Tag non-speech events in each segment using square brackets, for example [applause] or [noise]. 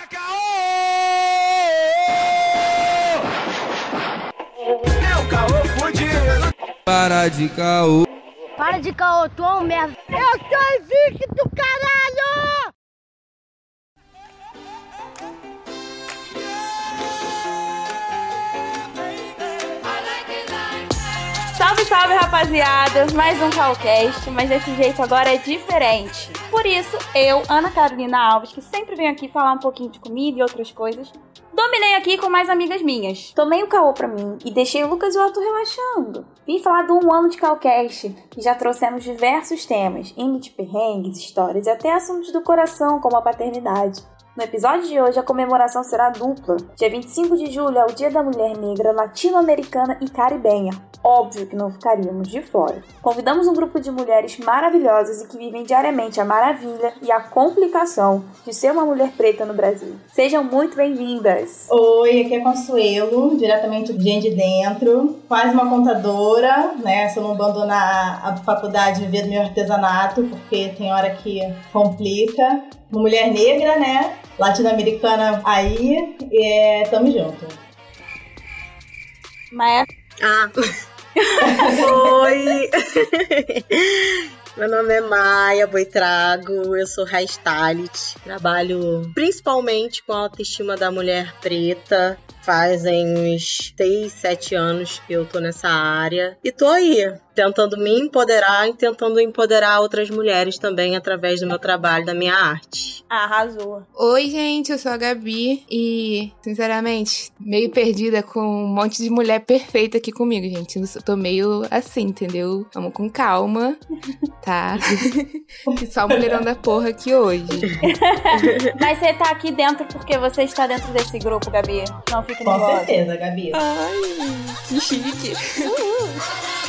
É caô! O caô fudido. Para de caô. Para de caô, tu é um merda. Eu sou invicto, caralho! Salve, rapaziada! Mais um Calcast, mas desse jeito agora é diferente. Por isso, eu, Ana Carolina Alves, que sempre venho aqui falar um pouquinho de comida e outras coisas, dominei aqui com mais amigas minhas. Tomei o caô pra mim e deixei o Lucas e o Arthur relaxando. Vim falar do um ano de Calcast, e já trouxemos diversos temas, indo de perrengues, histórias e até assuntos do coração, como a paternidade. No episódio de hoje, a comemoração será dupla. Dia 25 de julho é o Dia da Mulher Negra Latino-Americana e Caribenha. Óbvio que não ficaríamos de fora. Convidamos um grupo de mulheres maravilhosas e que vivem diariamente a maravilha e a complicação de ser uma mulher preta no Brasil. Sejam muito bem-vindas! Oi, aqui é Consuelo, diretamente de Gente de Dentro, quase uma contadora, né? Se eu não abandonar a faculdade e viver do meu artesanato, porque tem hora que complica. Uma mulher negra, né? Latino-americana aí, e tamo junto. Maia, Ah. [laughs] Oi! [laughs] Meu nome é Maia Boitrago, eu sou hairstylist. Trabalho principalmente com a autoestima da mulher preta. Fazem uns 6, 7 anos que eu tô nessa área. E tô aí, tentando me empoderar e tentando empoderar outras mulheres também através do meu trabalho, da minha arte. arrasou. Oi, gente, eu sou a Gabi e, sinceramente, meio perdida com um monte de mulher perfeita aqui comigo, gente. Eu tô meio assim, entendeu? Vamos com calma, [laughs] tá? que [laughs] só mulherão da porra aqui hoje. [laughs] Mas você tá aqui dentro porque você está dentro desse grupo, Gabi. Não fique Com certeza, Gabi. Ai, que chique. [laughs]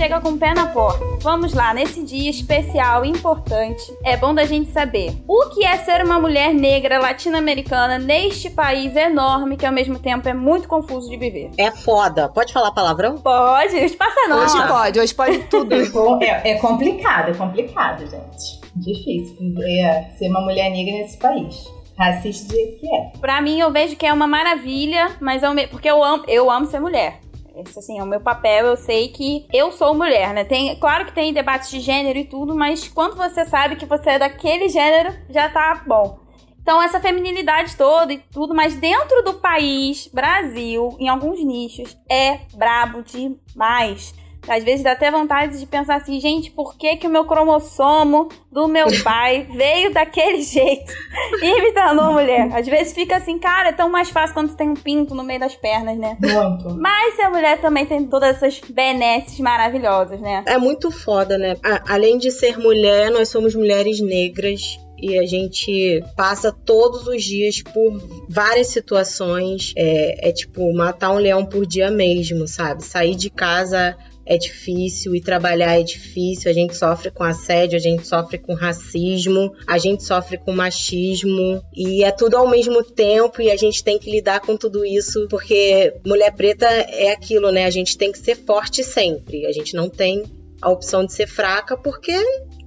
chega com o pé na porta. Vamos lá, nesse dia especial, importante, é bom da gente saber o que é ser uma mulher negra latino-americana neste país enorme que ao mesmo tempo é muito confuso de viver. É foda. Pode falar palavrão? Pode, espaça não. Hoje pode, hoje pode tudo. [laughs] É, é complicado, é complicado, gente. Difícil é, ser uma mulher negra nesse país. Racista do jeito que é. Pra mim, eu vejo que é uma maravilha, mas é o me... porque eu amo, eu amo ser mulher. Esse, assim, é o meu papel, eu sei que eu sou mulher, né? Tem, claro que tem debates de gênero e tudo, mas quando você sabe que você é daquele gênero, já tá bom. Então, essa feminilidade toda e tudo, mas dentro do país, Brasil, em alguns nichos, é brabo demais. Às vezes dá até vontade de pensar assim, gente, por que, que o meu cromossomo do meu [laughs] pai veio daquele [laughs] jeito e me tornou mulher? Às vezes fica assim, cara, é tão mais fácil quando tu tem um pinto no meio das pernas, né? Muito. Mas ser mulher também tem todas essas benesses maravilhosas, né? É muito foda, né? A- além de ser mulher, nós somos mulheres negras. E a gente passa todos os dias por várias situações. É, é tipo matar um leão por dia mesmo, sabe? Sair de casa é difícil e trabalhar é difícil. A gente sofre com assédio, a gente sofre com racismo, a gente sofre com machismo e é tudo ao mesmo tempo e a gente tem que lidar com tudo isso porque mulher preta é aquilo, né? A gente tem que ser forte sempre. A gente não tem a opção de ser fraca porque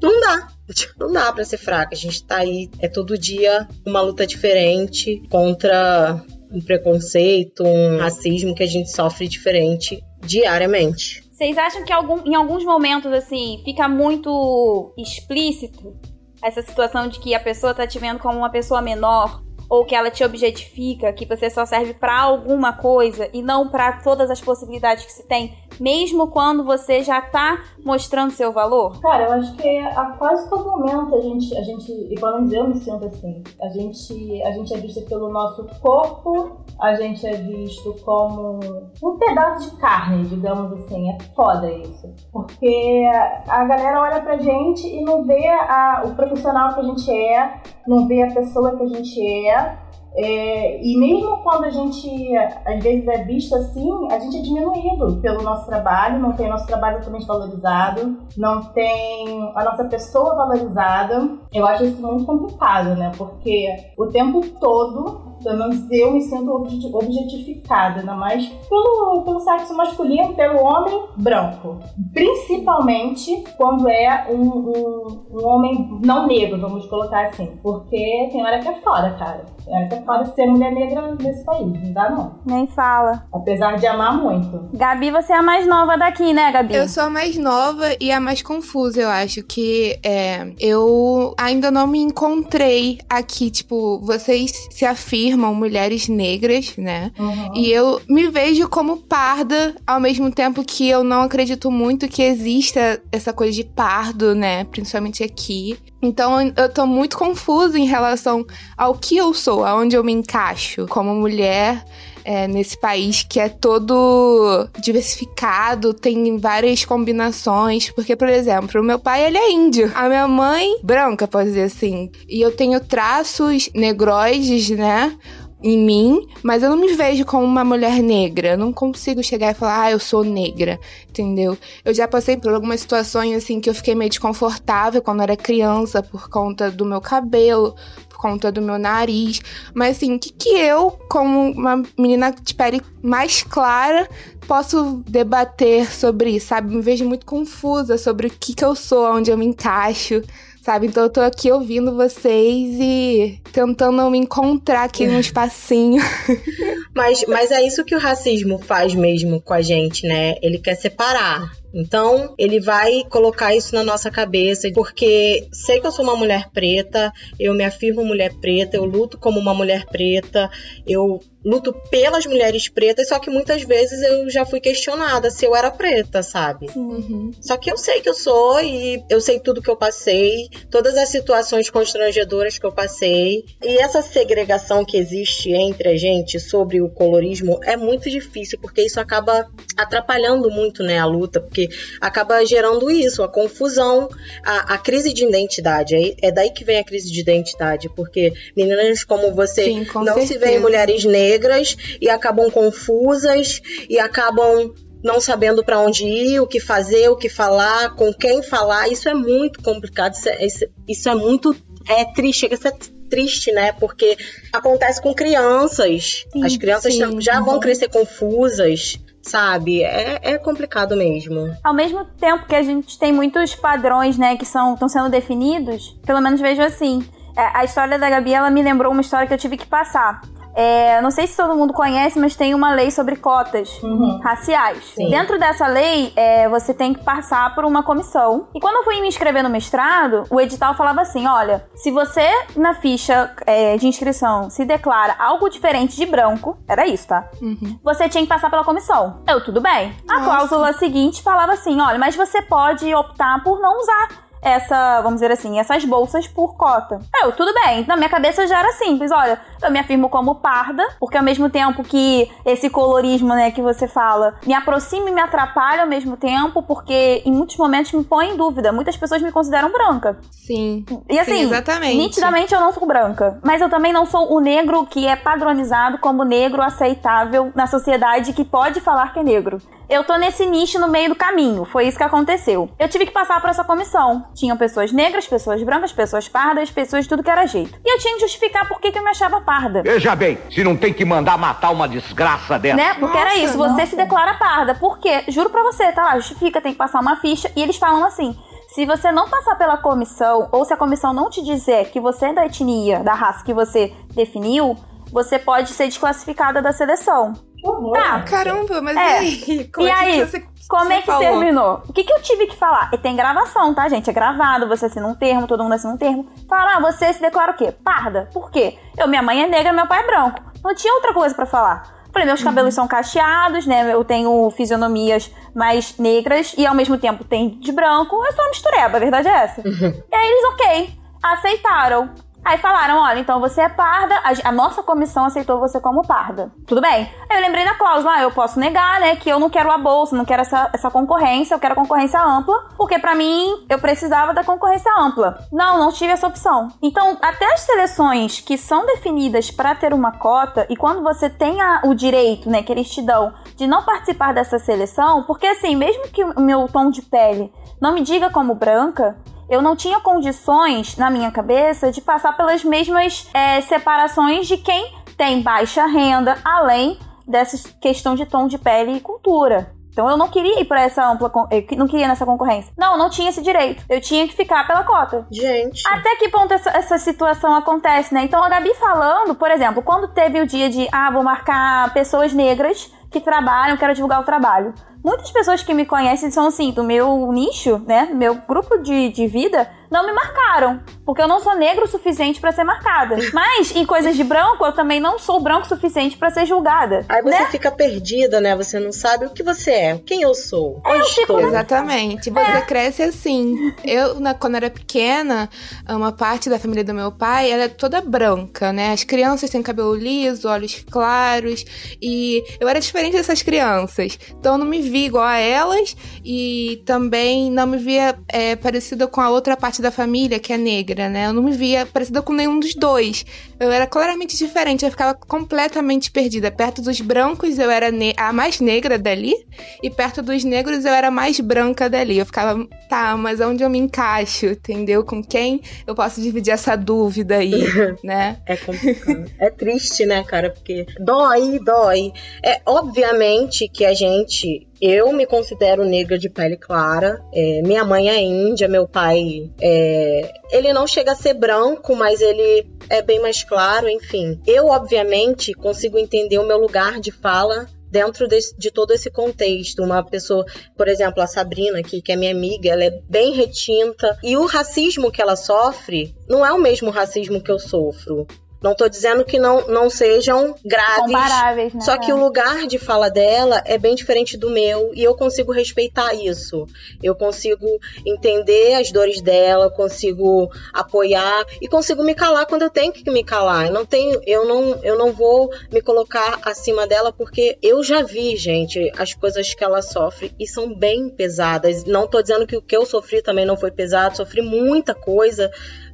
não dá. [laughs] Não dá pra ser fraca. A gente tá aí, é todo dia uma luta diferente contra um preconceito, um racismo que a gente sofre diferente diariamente. Vocês acham que algum, em alguns momentos, assim, fica muito explícito essa situação de que a pessoa tá te vendo como uma pessoa menor? Ou que ela te objetifica, que você só serve pra alguma coisa e não pra todas as possibilidades que se tem, mesmo quando você já tá mostrando seu valor? Cara, eu acho que a quase todo momento a gente, a gente, e pelo menos eu me sinto assim, a gente, a gente é vista pelo nosso corpo, a gente é visto como um pedaço de carne, digamos assim. É foda isso. Porque a galera olha pra gente e não vê a- o profissional que a gente é, não vê a pessoa que a gente é. É, e mesmo quando a gente, às vezes, é visto assim, a gente é diminuído pelo nosso trabalho, não tem nosso trabalho totalmente valorizado, não tem a nossa pessoa valorizada. Eu acho isso muito complicado, né? Porque o tempo todo pelo menos eu me sinto objetificada, ainda mais pelo, pelo sexo masculino, pelo homem branco. Principalmente quando é um, um, um homem não negro, vamos colocar assim. Porque tem hora que é fora, cara. Tem hora que é fora ser mulher negra nesse país. Não dá, não. Nem fala. Apesar de amar muito. Gabi, você é a mais nova daqui, né, Gabi? Eu sou a mais nova e a mais confusa, eu acho. Que é, eu ainda não me encontrei aqui. Tipo, vocês se afirmam mulheres negras, né? Uhum. E eu me vejo como parda, ao mesmo tempo que eu não acredito muito que exista essa coisa de pardo, né? Principalmente aqui. Então eu tô muito confusa em relação ao que eu sou, aonde eu me encaixo como mulher. É, nesse país que é todo diversificado, tem várias combinações. Porque, por exemplo, o meu pai ele é índio, a minha mãe branca, pode dizer assim. E eu tenho traços negroides, né? Em mim, mas eu não me vejo como uma mulher negra. Eu não consigo chegar e falar, ah, eu sou negra, entendeu? Eu já passei por algumas situações assim que eu fiquei meio desconfortável quando era criança por conta do meu cabelo, por conta do meu nariz. Mas assim, o que, que eu, como uma menina de pele mais clara, posso debater sobre sabe? Me vejo muito confusa sobre o que, que eu sou, onde eu me encaixo sabe? Então eu tô aqui ouvindo vocês e tentando me encontrar aqui num espacinho. [laughs] Mas, mas é isso que o racismo faz mesmo com a gente, né? Ele quer separar. Então, ele vai colocar isso na nossa cabeça, porque sei que eu sou uma mulher preta, eu me afirmo mulher preta, eu luto como uma mulher preta, eu luto pelas mulheres pretas, só que muitas vezes eu já fui questionada se eu era preta, sabe? Uhum. Só que eu sei que eu sou e eu sei tudo que eu passei, todas as situações constrangedoras que eu passei. E essa segregação que existe entre a gente sobre o colorismo é muito difícil, porque isso acaba atrapalhando muito, né, a luta, porque acaba gerando isso, a confusão, a, a crise de identidade. É, é daí que vem a crise de identidade, porque meninas como você Sim, com não se certeza. veem mulheres negras e acabam confusas e acabam não sabendo para onde ir, o que fazer, o que falar, com quem falar. Isso é muito complicado, isso é, isso- é muito é triste, chega a ser triste, né? Porque acontece com crianças. Sim, As crianças sim. já vão Uhum. crescer confusas, sabe? É, é complicado mesmo. Ao mesmo tempo que a gente tem muitos padrões, né, que são estão sendo definidos, pelo menos vejo assim. É, a história da Gabi, ela me lembrou uma história que eu tive que passar. É, não sei se todo mundo conhece, mas tem uma lei sobre cotas Uhum. raciais. Sim. Dentro dessa lei, é, você tem que passar por uma comissão. E quando eu fui me inscrever no mestrado, o edital falava assim: olha, se você na ficha é, de inscrição se declara algo diferente de branco, era isso, tá? Uhum. você tinha que passar pela comissão. Eu, tudo bem. A Nossa. cláusula seguinte falava assim: olha, mas você pode optar por não usar essa, vamos dizer assim, essas bolsas por cota. Eu, tudo bem. Na minha cabeça já era simples. Olha, eu me afirmo como parda, porque ao mesmo tempo que esse colorismo, né, que você fala, me aproxima e me atrapalha ao mesmo tempo, porque em muitos momentos me põe em dúvida. Muitas pessoas me consideram branca. Sim. E assim, Sim, exatamente. nitidamente eu não sou branca. Mas eu também não sou o negro que é padronizado como negro aceitável na sociedade que pode falar que é negro. Eu tô nesse nicho no meio do caminho. Foi isso que aconteceu. Eu tive que passar por essa comissão. Tinham pessoas negras, pessoas brancas, pessoas pardas, pessoas de tudo que era jeito. E eu tinha que justificar por que, que eu me achava parda. Veja bem, se não tem que mandar matar uma desgraça dessa. Né? Porque era Nossa, isso, você nossa. se declara parda. Por quê? Juro pra você, tá lá, justifica, tem que passar uma ficha. E eles falam assim: se você não passar pela comissão, ou se a comissão não te dizer que você é da etnia, da raça que você definiu, você pode ser desclassificada da seleção. Que horror. Tá. Caramba, mas É. e aí? Como E é que aí? você, Como você é que falou? terminou? O que, que eu tive que falar? E tem gravação, tá, gente? É gravado, você assina um termo, todo mundo assina um termo. Fala, ah, você se declara o quê? Parda. Por quê? Eu, minha mãe é negra, meu pai é branco. Não tinha outra coisa pra falar. Falei, meus cabelos são cacheados, né? Eu tenho fisionomias mais negras e ao mesmo tempo tem de branco. Eu sou uma mistureba, a verdade é essa. [laughs] E aí eles, ok, aceitaram. Aí falaram: olha, então você é parda, a, a, nossa comissão aceitou você como parda. Tudo bem. Aí eu lembrei da cláusula: ah, eu posso negar, né, que eu não quero a bolsa, não quero essa, essa concorrência, eu quero concorrência ampla, porque para mim eu precisava da concorrência ampla. Não, não tive essa opção. Então, até as seleções que são definidas para ter uma cota, e quando você tem a, o direito, né, que eles te dão, de não participar dessa seleção, porque assim, mesmo que o meu tom de pele não me diga como branca, eu não tinha condições na minha cabeça de passar pelas mesmas é, separações de quem tem baixa renda, além dessa questão de tom de pele e cultura. Então eu não queria ir para essa ampla, eu não queria nessa concorrência. Não, não tinha esse direito. Eu tinha que ficar pela cota. Gente. Até que ponto essa, essa situação acontece, né? Então a Gabi falando, por exemplo, quando teve o dia de, ah, vou marcar pessoas negras que trabalham, quero divulgar o trabalho. Muitas pessoas que me conhecem são assim, do meu nicho, né? Meu grupo de, de vida, não me marcaram. Porque eu não sou negro o suficiente para ser marcada. [laughs] Mas em coisas de branco, eu também não sou branco o suficiente para ser julgada. Aí você né? fica perdida, né? Você não sabe o que você é, quem eu sou, onde eu estou. Exatamente. Você é. cresce assim. Eu, na, quando era pequena, uma parte da família do meu pai, ela é toda branca, né? As crianças têm cabelo liso, olhos claros. E eu era diferente dessas crianças. Então eu não me via igual a elas e também não me via é, parecida com a outra parte da família, que é negra, né? Eu não me via parecida com nenhum dos dois. Eu era claramente diferente, eu ficava completamente perdida. Perto dos brancos eu era a mais negra dali, e perto dos negros eu era a mais branca dali. Eu ficava, tá, mas onde eu me encaixo, entendeu? Com quem eu posso dividir essa dúvida aí, [laughs] né? É complicado. é triste, né, cara? Porque dói, dói. É obviamente que a gente eu me considero negra de pele clara. É, minha mãe é índia, meu pai é, ele não chega a ser branco, mas ele é bem mais claro, enfim. Eu, obviamente, consigo entender o meu lugar de fala dentro de, de, todo esse contexto. Uma pessoa, por exemplo, a Sabrina aqui, que é minha amiga, ela é bem retinta. E o racismo que ela sofre não é o mesmo racismo que eu sofro. Não estou dizendo que não, não sejam graves. Comparáveis, né? Só que o lugar de fala dela é bem diferente do meu e eu consigo respeitar isso. Eu consigo entender as dores dela, consigo apoiar e consigo me calar quando eu tenho que me calar. Eu não tenho, eu não, eu não vou me colocar acima dela porque eu já vi, gente, as coisas que ela sofre e são bem pesadas. Não estou dizendo que o que eu sofri também não foi pesado, sofri muita coisa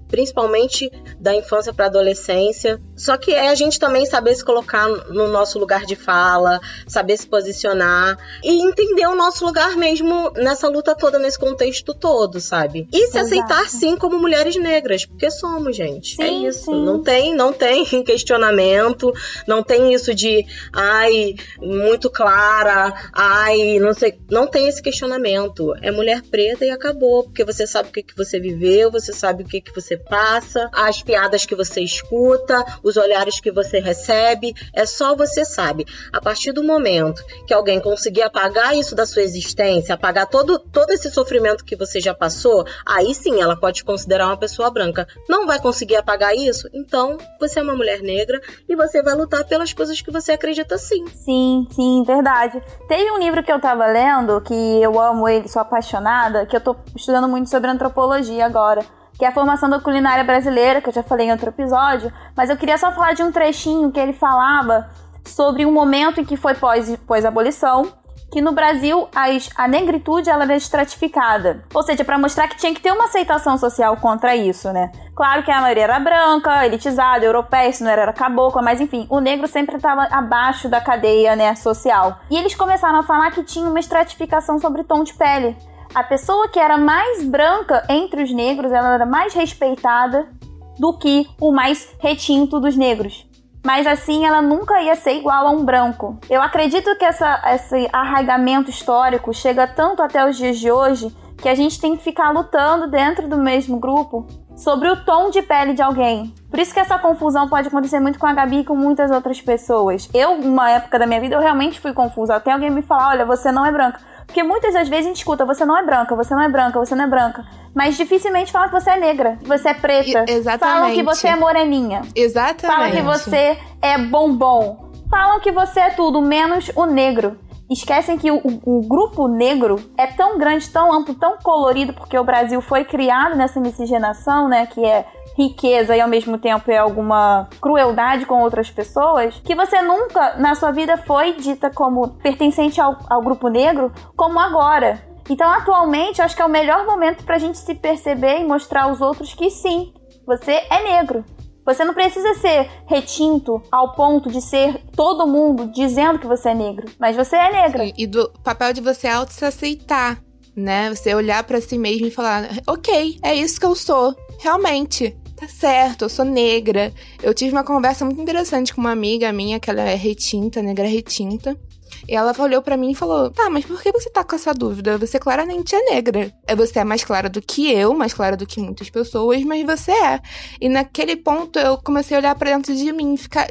principalmente da infância para adolescência. Só que é a gente também saber se colocar no nosso lugar de fala, saber se posicionar e entender o nosso lugar mesmo nessa luta toda, nesse contexto todo, sabe? E se Exato. aceitar sim como mulheres negras, porque somos, gente. É sim, é isso. Sim. Não tem, não tem [laughs] questionamento, não tem isso de ai, muito clara, ai, não sei, não tem esse questionamento. É mulher preta e acabou, porque você sabe o que que você viveu, você sabe o que que você passa, as piadas que você escuta, os olhares que você recebe, é só você sabe. A partir do momento que alguém conseguir apagar isso da sua existência, apagar todo, todo esse sofrimento que você já passou, aí sim ela pode considerar uma pessoa branca. Não vai conseguir apagar isso? Então você é uma mulher negra e você vai lutar pelas coisas que você acredita sim. Sim, sim, verdade. Teve um livro que eu tava lendo, que eu amo ele, sou apaixonada, que eu tô estudando muito sobre antropologia agora que é a formação da culinária brasileira, que eu já falei em outro episódio, mas eu queria só falar de um trechinho que ele falava sobre um momento em que foi pós-abolição, pós que no Brasil a, a negritude ela era estratificada. Ou seja, para mostrar que tinha que ter uma aceitação social contra isso, né? Claro que a maioria era branca, elitizada, europeia, se não era, era cabocla, mas enfim, o negro sempre estava abaixo da cadeia né, social. E eles começaram a falar que tinha uma estratificação sobre tom de pele a pessoa que era mais branca entre os negros, ela era mais respeitada do que o mais retinto dos negros. Mas assim, ela nunca ia ser igual a um branco. Eu acredito que essa, esse arraigamento histórico chega tanto até os dias de hoje que a gente tem que ficar lutando dentro do mesmo grupo sobre o tom de pele de alguém. Por isso que essa confusão pode acontecer muito com a Gabi e com muitas outras pessoas. Eu, numa época da minha vida, eu realmente fui confusa. Até alguém me falar, olha, você não é branca. Porque muitas das vezes a gente escuta, você não é branca, você não é branca, você não é branca. Mas dificilmente falam que você é negra, que você é preta. E, exatamente. Falam que você é moreninha. Exatamente. Falam que você é bombom. Falam que você é tudo, menos o negro. Esquecem que o, o, grupo negro é tão grande, tão amplo, tão colorido, porque o Brasil foi criado nessa miscigenação, né? Que é riqueza e ao mesmo tempo é alguma crueldade com outras pessoas, que você nunca na sua vida foi dita como pertencente ao, ao grupo negro, como agora. Então, atualmente, acho que é o melhor momento pra gente se perceber e mostrar aos outros que sim, você é negro. Você não precisa ser retinto ao ponto de ser todo mundo dizendo que você é negro, mas você é negra. E do papel de você auto se aceitar, né? Você olhar para si mesmo e falar: "OK, é isso que eu sou, realmente". Tá certo, eu sou negra. Eu tive uma conversa muito interessante com uma amiga minha, que ela é retinta, negra retinta. E ela olhou para mim e falou: Tá, mas por que você tá com essa dúvida? Você claramente é negra. É, você é mais clara do que eu, mais clara do que muitas pessoas, mas você é. E naquele ponto eu comecei a olhar para dentro de mim, ficar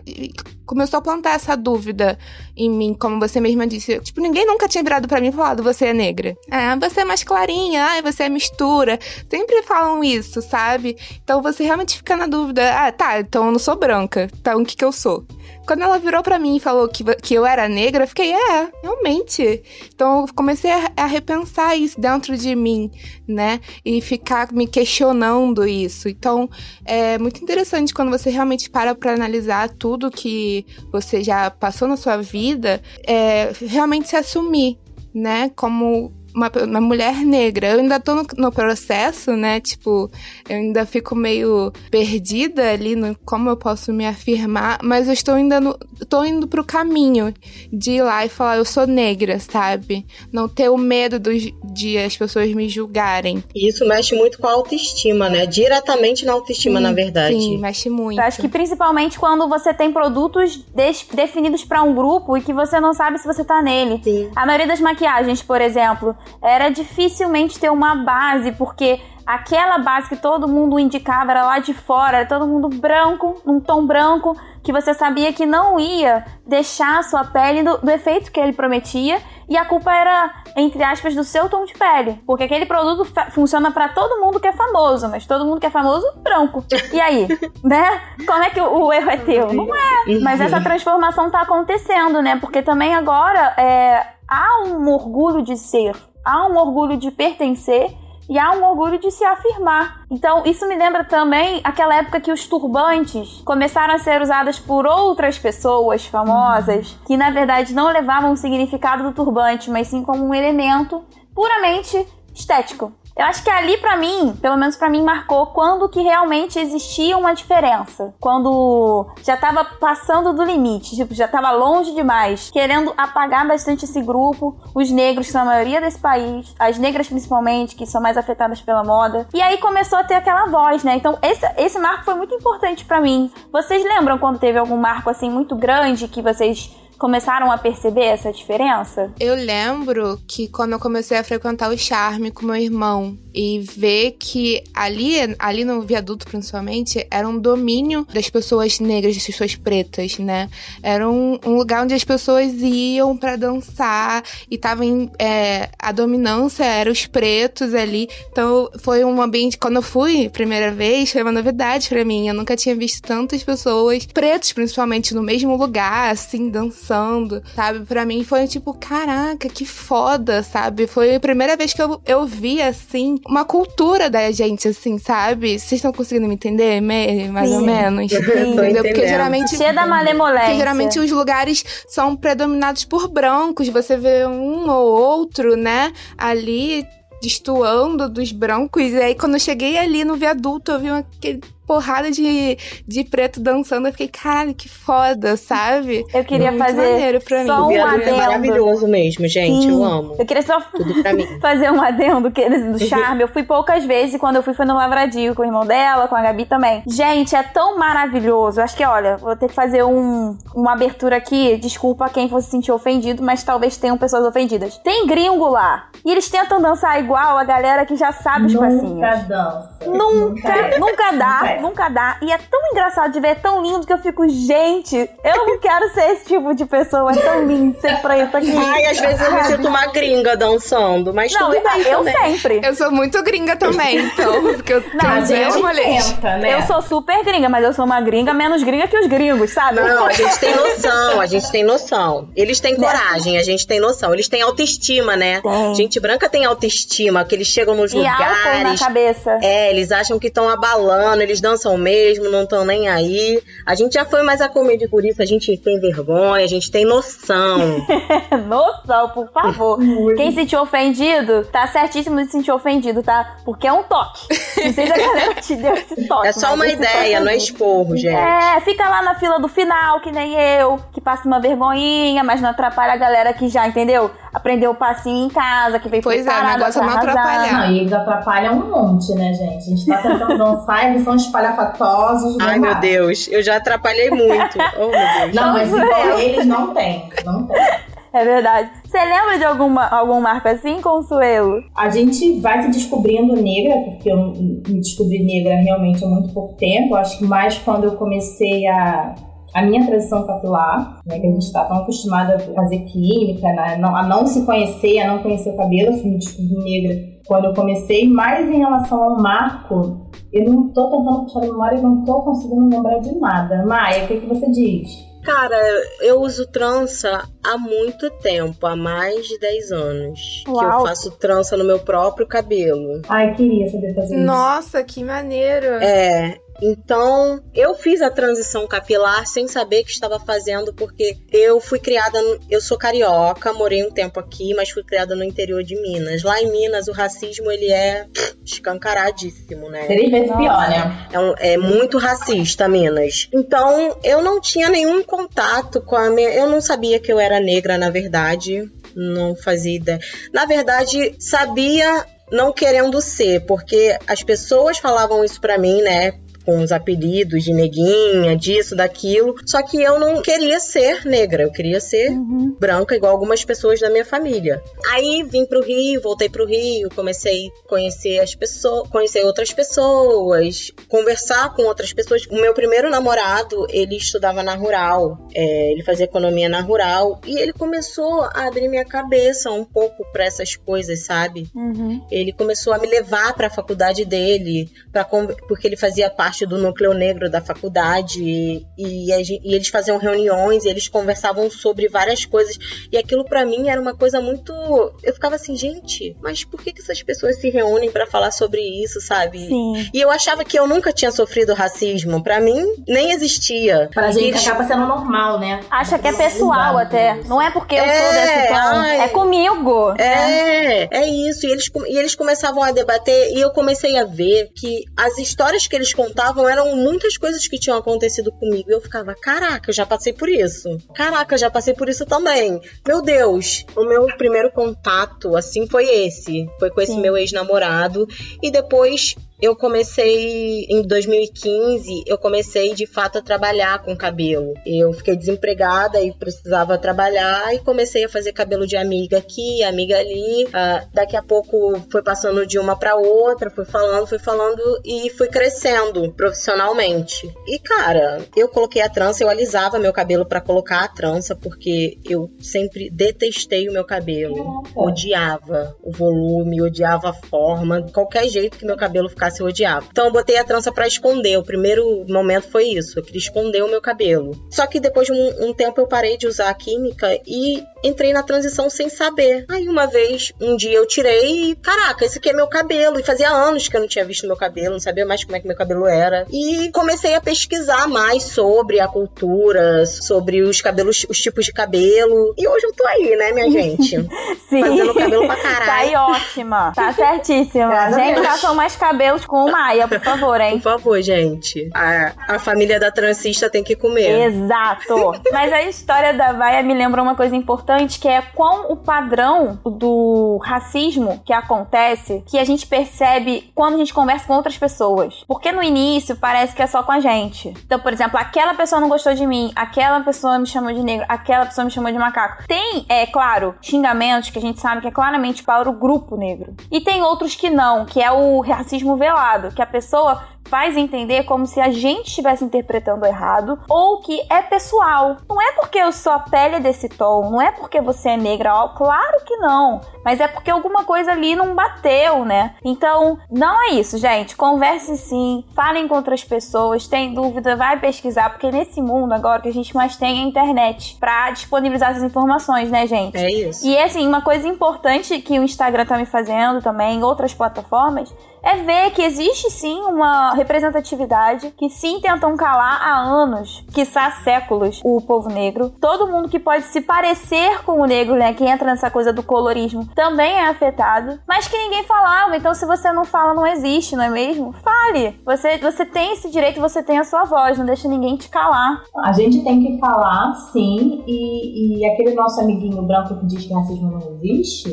começou a plantar essa dúvida em mim, como você mesma disse. Tipo, ninguém nunca tinha virado para mim e falado, você é negra. Ah, você é mais clarinha, ah, você é mistura. Sempre falam isso, sabe? Então você realmente fica na dúvida, ah, tá, então eu não sou branca. Então o que que eu sou? Quando ela virou para mim e falou que, que eu era negra, eu fiquei, é, realmente. Então eu comecei a, a repensar isso dentro de mim, né? E ficar me questionando isso. Então é muito interessante quando você realmente para pra analisar tudo que você já passou na sua vida, é, realmente se assumir, né? Como uma, uma mulher negra. Eu ainda tô no, no, processo, né? Tipo, eu ainda fico meio perdida ali no como eu posso me afirmar, mas eu estou ainda no, tô indo pro caminho de ir lá e falar, eu sou negra, sabe? Não ter o medo dos, de as pessoas me julgarem. E isso mexe muito com a autoestima, né? Diretamente na autoestima, sim, na verdade. Sim, mexe muito. Eu acho que principalmente quando você tem produtos definidos para um grupo e que você não sabe se você tá nele. Sim. A maioria das maquiagens, por exemplo, era dificilmente ter uma base, porque aquela base que todo mundo indicava era lá de fora, era todo mundo branco, num tom branco, que você sabia que não ia deixar a sua pele do, do efeito que ele prometia, e a culpa era, entre aspas, do seu tom de pele, porque aquele produto funciona para todo mundo que é famoso, mas todo mundo que é famoso, branco. E aí, [laughs] né? Como é que o, o erro é teu? Não é. Mas essa transformação tá acontecendo, né? Porque também agora é, há um orgulho de ser há um orgulho de pertencer e há um orgulho de se afirmar. Então, isso me lembra também aquela época que os turbantes começaram a ser usados por outras pessoas famosas, que na verdade não levavam o significado do turbante, mas sim como um elemento puramente estético. Eu acho que ali para mim, pelo menos para mim, marcou quando que realmente existia uma diferença. Quando já tava passando do limite, tipo, já tava longe demais, querendo apagar bastante esse grupo, os negros, que são a maioria desse país, as negras principalmente, que são mais afetadas pela moda. E aí começou a ter aquela voz, né? Então esse, esse marco foi muito importante para mim. Vocês lembram quando teve algum marco assim muito grande que vocês começaram a perceber essa diferença? Eu lembro que quando eu comecei a frequentar o Charme com meu irmão e ver que ali, ali no viaduto principalmente, era um domínio das pessoas negras, das pessoas pretas, né? Era um, um lugar onde as pessoas iam para dançar e tava em, é, a dominância era os pretos ali. Então foi um ambiente quando eu fui primeira vez foi uma novidade para mim. Eu nunca tinha visto tantas pessoas pretos principalmente no mesmo lugar, assim dançando dançando, sabe? Para mim foi tipo, caraca, que foda, sabe? Foi a primeira vez que eu, eu vi, assim, uma cultura da gente, assim, sabe? Vocês estão conseguindo me entender? Mais Sim. ou menos? [laughs] Sim. Entendeu? Porque geralmente. Cheia da malemolência. Porque geralmente os lugares são predominados por brancos. Você vê um ou outro, né? Ali destoando dos brancos. E aí, quando eu cheguei ali no viaduto, eu vi aquele porrada de, de preto dançando. Eu fiquei, caralho, que foda, sabe? Eu queria Muito fazer pra só mim. um adendo. É maravilhoso mesmo, gente. Sim. Eu amo. Eu queria só [laughs] fazer um adendo do charme. eu fui poucas vezes e quando eu fui foi no Lavradio com o irmão dela, com a Gabi também. Gente, é tão maravilhoso. Acho que, olha, vou ter que fazer um, uma abertura aqui. Desculpa quem fosse se sentir ofendido, mas talvez tenham pessoas ofendidas. Tem gringo lá. E eles tentam dançar igual a galera que já sabe os nunca passinhos. Dança. Nunca, nunca dá [laughs] nunca dá. E é tão engraçado de ver, é tão lindo que eu fico, gente, eu não quero ser esse tipo de pessoa. É tão lindo ser preta aqui. Ai, às vezes eu me sinto uma gringa dançando, mas não, tudo bem eu também. sempre. Eu sou muito gringa também, então. [laughs] Porque eu não, gente tenta, né? Eu sou super gringa, mas eu sou uma gringa menos gringa que os gringos, sabe? Não, a gente tem [laughs] noção, a gente tem noção. Eles têm coragem, a gente tem noção. Eles têm autoestima, né? Tem. Gente branca tem autoestima, que eles chegam nos e lugares. na cabeça. É, eles acham que estão abalando, eles dão dançam mesmo, não estão nem aí. A gente já foi mais acomedido por isso, a gente tem vergonha, a gente tem noção. [laughs] Noção, por favor. Quem se sentiu ofendido, tá certíssimo de se sentir ofendido, tá? Porque é um toque. Não sei se a galera te deu esse [laughs] toque. É só uma ideia, não é esporro, gente. É, fica lá na fila do final, que nem eu, que passa uma vergonhinha, mas não atrapalha a galera que já, entendeu? Aprendeu o passinho em casa, que veio Pois é, o negócio é pra não arrasar. atrapalhar. Não, e eles atrapalham um monte, né, gente? A gente tá tentando dançar, eles são espalhafatosos. Ai, meu. Deus, eu já atrapalhei muito. [laughs] Oh, meu Deus. Não, mas igual eu. eles não tem. Não tem. É verdade. Você lembra de alguma, algum marco assim, Consuelo? A gente vai se descobrindo negra, porque eu me descobri negra realmente há muito pouco tempo. Acho que mais quando eu comecei a, a minha transição capilar, né, que a gente está tão acostumada a fazer química, né, não- a não se conhecer, a não conhecer o cabelo. Eu fui me descobrir negra quando eu comecei. Mas em relação ao marco, eu não tô tentando puxar a memória e não tô conseguindo lembrar de nada. Maia, o que, que você diz? Cara, eu uso trança há muito tempo, há mais de 10 anos. Que Uau. eu faço trança no meu próprio cabelo. Ai, queria saber fazer isso. Nossa, que maneiro. É. Então, eu fiz a transição capilar sem saber que estava fazendo, porque eu fui criada. Eu sou carioca, morei um tempo aqui, mas fui criada no interior de Minas. Lá em Minas, o racismo ele é escancaradíssimo, né? Três vezes pior, né? É, um- é muito racista, Minas. Então, eu não tinha nenhum contato com a minha. Eu não sabia que eu era negra, na verdade. Não fazia ideia. Na verdade, sabia não querendo ser, porque as pessoas falavam isso pra mim, né? Com os apelidos de neguinha, disso, daquilo. Só que eu não queria ser negra, eu queria ser branca, igual algumas pessoas da minha família. Aí vim pro Rio, voltei pro Rio, comecei a conhecer as pessoas, conhecer outras pessoas, conversar com outras pessoas. O meu primeiro namorado, ele estudava na rural, é, ele fazia economia na rural e ele começou a abrir minha cabeça um pouco pra essas coisas, sabe? Uhum. Ele começou a me levar para a faculdade dele, pra, porque ele fazia parte do núcleo negro da faculdade e, e e eles faziam reuniões, e eles conversavam sobre várias coisas e aquilo para mim era uma coisa muito, eu ficava assim, gente, mas por que, que essas pessoas se reúnem para falar sobre isso, sabe? Sim. E eu achava que eu nunca tinha sofrido racismo, Pra mim nem existia. Pra gente Eles- acaba sendo normal, né? Acha que é pessoal até. Não é porque eu sou É, desse tom. ai. É comigo. É, é isso. E eles, e eles começavam a debater e eu comecei a ver que as histórias que eles contavam eram muitas coisas que tinham acontecido comigo. E eu ficava, caraca, eu já passei por isso. Caraca, eu já passei por isso também. Meu Deus, o meu primeiro contato, assim, foi esse. Foi com esse Sim. meu ex-namorado. E depois eu comecei em 2015, eu comecei de fato a trabalhar com cabelo. Eu fiquei desempregada e precisava trabalhar e comecei a fazer cabelo de amiga aqui, amiga ali. Ah, daqui a pouco foi passando de uma para outra, fui falando, fui falando e fui crescendo profissionalmente. E cara, eu coloquei a trança, eu alisava meu cabelo para colocar a trança porque eu sempre detestei o meu cabelo. Odiava o volume, odiava a forma, qualquer jeito que meu cabelo ficasse eu odiava. Então eu botei a trança pra esconder. O primeiro momento foi isso, eu queria esconder o meu cabelo. Só que depois de um, um tempo eu parei de usar a química e entrei na transição sem saber. Aí uma vez, um dia eu tirei e, caraca, esse aqui é meu cabelo. E fazia anos que eu não tinha visto meu cabelo, não sabia mais como é que meu cabelo era. E comecei a pesquisar mais sobre a cultura, sobre os cabelos, os tipos de cabelo. E hoje eu tô aí, né, minha [laughs] gente? Sim. Fazendo cabelo pra caralho. Tá aí ótima. Tá certíssima. A Gente, façam mais com o Maia, por favor, Por hein? favor, gente. A, a família da transista tem que comer. Exato. [laughs] Mas a história da Maia me lembra uma coisa importante, que é qual o padrão do racismo que acontece, que a gente percebe quando a gente conversa com outras pessoas. Porque no início parece que é só com a gente. Então, por exemplo, aquela pessoa não gostou de mim, aquela pessoa me chamou de negro, aquela pessoa me chamou de macaco. Tem, é claro, xingamentos que a gente sabe que é claramente para o grupo negro. E tem outros que não, que é o racismo velado, que a pessoa faz entender como se a gente estivesse interpretando errado ou que é pessoal. Não é porque a sua pele é desse tom, não é porque você é negra, ó, claro que não, mas é porque alguma coisa ali não bateu, né? Então, não é isso, gente. Converse sim, falem com outras pessoas, tem dúvida, vai pesquisar, porque nesse mundo agora que a gente mais tem é a internet pra disponibilizar essas informações, né, gente? É isso. E assim, uma coisa importante que o Instagram tá me fazendo também, outras plataformas, é ver que existe sim uma representatividade que sim tentam calar há anos, quiçá séculos, o povo negro. Todo mundo que pode se parecer com o negro, né, que entra nessa coisa do colorismo, também é afetado, mas que ninguém falava. Então, se você não fala, não existe, não é mesmo? Fale. Você, você tem esse direito, você tem a sua voz, não deixa ninguém te calar. A gente tem que falar, sim, e, e aquele nosso amiguinho branco que diz que racismo não existe,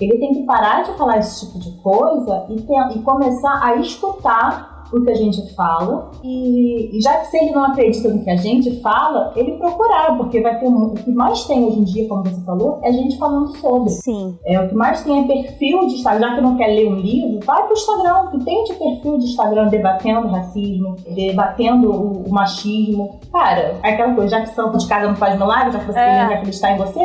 ele tem que parar de falar esse tipo de coisa e, e começar a escutar o que a gente fala e, e, já que se ele não acredita no que a gente fala, ele procurar, porque vai ter o que mais tem hoje em dia, como você falou, é gente falando sobre. Sim. É, o que mais tem é perfil de Instagram, já que não quer ler um livro, vai pro Instagram, que tem de perfil de Instagram debatendo racismo, debatendo o, o machismo. Cara, é aquela coisa, já que santo de casa não faz milagre, já que você é. que acreditar em você,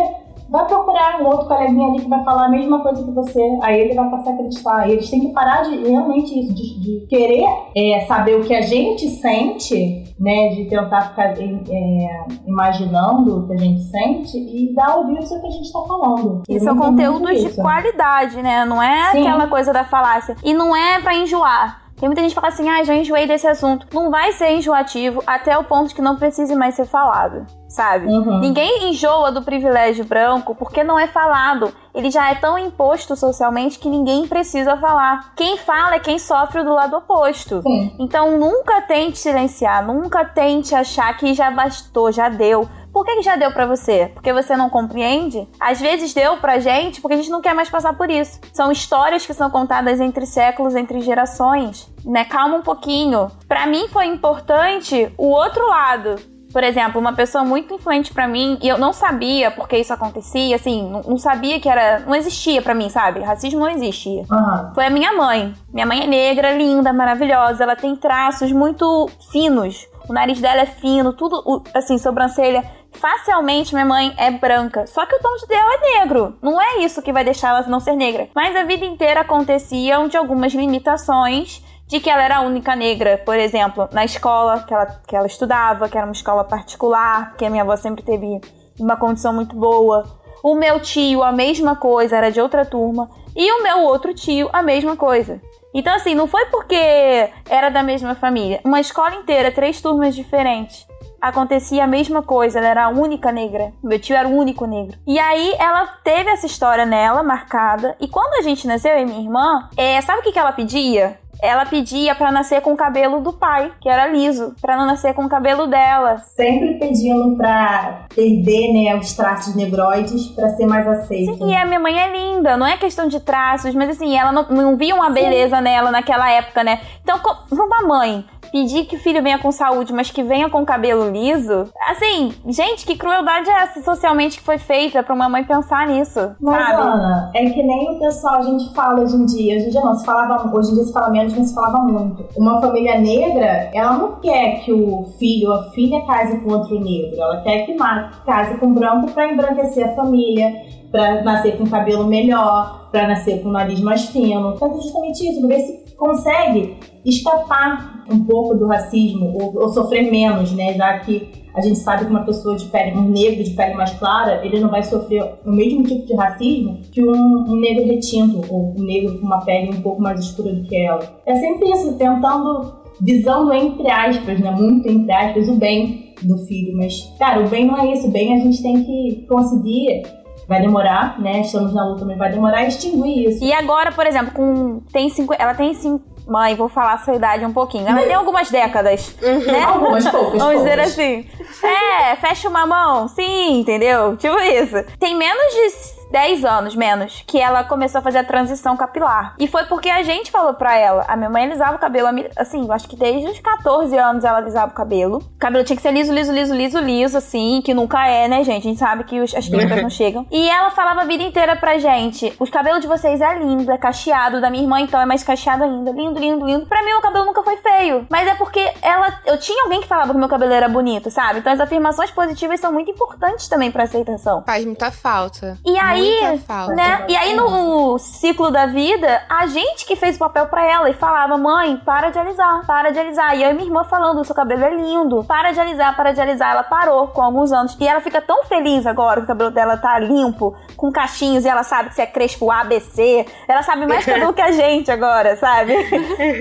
vai procurar um outro coleguinha ali que vai falar a mesma coisa que você, aí ele vai passar a acreditar. E eles têm que parar de realmente isso, de, de querer é, saber o que a gente sente, né, de tentar ficar é, imaginando o que a gente sente e dar ouvido ao que a gente está falando. Isso é conteúdo de qualidade, né? Não é Sim. aquela coisa da falácia. E não é para enjoar. Tem muita gente que fala assim, ah, já enjoei desse assunto. Não vai ser enjoativo até o ponto que não precise mais ser falado, sabe? Uhum. Ninguém enjoa do privilégio branco porque não é falado. Ele já é tão imposto socialmente que ninguém precisa falar. Quem fala é quem sofre do lado oposto. Sim. Então nunca tente silenciar, nunca tente achar que já bastou, já deu. Por que, que já deu para você? Porque você não compreende? Às vezes deu pra gente porque a gente não quer mais passar por isso. São histórias que são contadas entre séculos, entre gerações. Né? Calma um pouquinho. Para mim foi importante o outro lado por exemplo, uma pessoa muito influente para mim, e eu não sabia porque isso acontecia, assim, não, não sabia que era. Não existia para mim, sabe? Racismo não existia. Uhum. Foi a minha mãe. Minha mãe é negra, linda, maravilhosa. Ela tem traços muito finos. O nariz dela é fino, tudo, assim, sobrancelha facialmente minha mãe é branca. Só que o tom de dela é negro. Não é isso que vai deixar ela não ser negra. Mas a vida inteira aconteciam de algumas limitações de que ela era a única negra, por exemplo, na escola que ela, que ela estudava, que era uma escola particular, que a minha avó sempre teve uma condição muito boa. O meu tio, a mesma coisa, era de outra turma. E o meu outro tio, a mesma coisa. Então, assim, não foi porque era da mesma família. Uma escola inteira, três turmas diferentes acontecia a mesma coisa, ela era a única negra. Meu tio era o único negro. E aí ela teve essa história nela, marcada. E quando a gente nasceu, eu e minha irmã, é, sabe o que, que ela pedia? Ela pedia para nascer com o cabelo do pai, que era liso, para não nascer com o cabelo dela. Sempre pedindo para perder, né, os traços negroides para ser mais aceito. Sim, e a minha mãe é linda, não é questão de traços, mas assim, ela não, não via uma beleza Sim. nela naquela época, né? Então, uma mãe pedir que o filho venha com saúde, mas que venha com cabelo liso. Assim, gente, que crueldade é essa socialmente que foi feita pra uma mãe pensar nisso? Mas, sabe? Ana, é que nem o pessoal a gente fala hoje em dia. Hoje em dia não, se falava, hoje em dia se fala menos, mas se falava muito. Uma família negra, ela não quer que o filho ou a filha case com outro negro. Ela quer que case com branco pra embranquecer a família, pra nascer com cabelo melhor, pra nascer com nariz mais fino. Então, justamente isso, ver se consegue escapar um pouco do racismo ou, ou, sofrer menos, né? Já que a gente sabe que uma pessoa de pele, um negro de pele mais clara, ele não vai sofrer o mesmo tipo de racismo que um, um negro retinto ou um negro com uma pele um pouco mais escura do que ela. É sempre isso, tentando, visando entre aspas, né? Muito entre aspas, o bem do filho. Mas, cara, o bem não é isso. O bem a gente tem que conseguir vai demorar, né? Estamos na luta, mas vai demorar extinguir isso. E agora, por exemplo, com tem cinco, ela tem cinco, mãe, vou falar a sua idade um pouquinho. Ela tem algumas décadas, uhum. né? Algumas poucas. Vamos dizer assim. É, fecha uma mão, sim, entendeu? Tipo isso. Tem menos de 10 anos menos que ela começou a fazer a transição capilar. E foi porque a gente falou pra ela. A minha mãe alisava o cabelo, assim, acho que desde os 14 anos ela alisava o cabelo. O cabelo tinha que ser liso, liso, liso, liso, liso, assim, que nunca é, né, gente? A gente sabe que os, as clínicas não [laughs] chegam. E ela falava a vida inteira pra gente: os cabelos de vocês é lindo, é cacheado. Da minha irmã, então, é mais cacheado ainda. Lindo, lindo, lindo. Pra mim, o cabelo nunca foi feio. Mas é porque ela. Eu tinha alguém que falava que meu cabelo era bonito, sabe? Então as afirmações positivas são muito importantes também pra aceitação. Faz muita falta. E aí, aí, né? E aí no ciclo da vida, a gente que fez o papel pra ela e falava: "Mãe, para de alisar, para de alisar". E eu e minha irmã falando: "Seu cabelo é lindo. Para de alisar, para de alisar". Ela parou com alguns anos e ela fica tão feliz agora que o cabelo dela tá limpo, com cachinhos e ela sabe que se é crespo ABC. Ela sabe mais [laughs] cabelo que a gente agora, sabe? [laughs]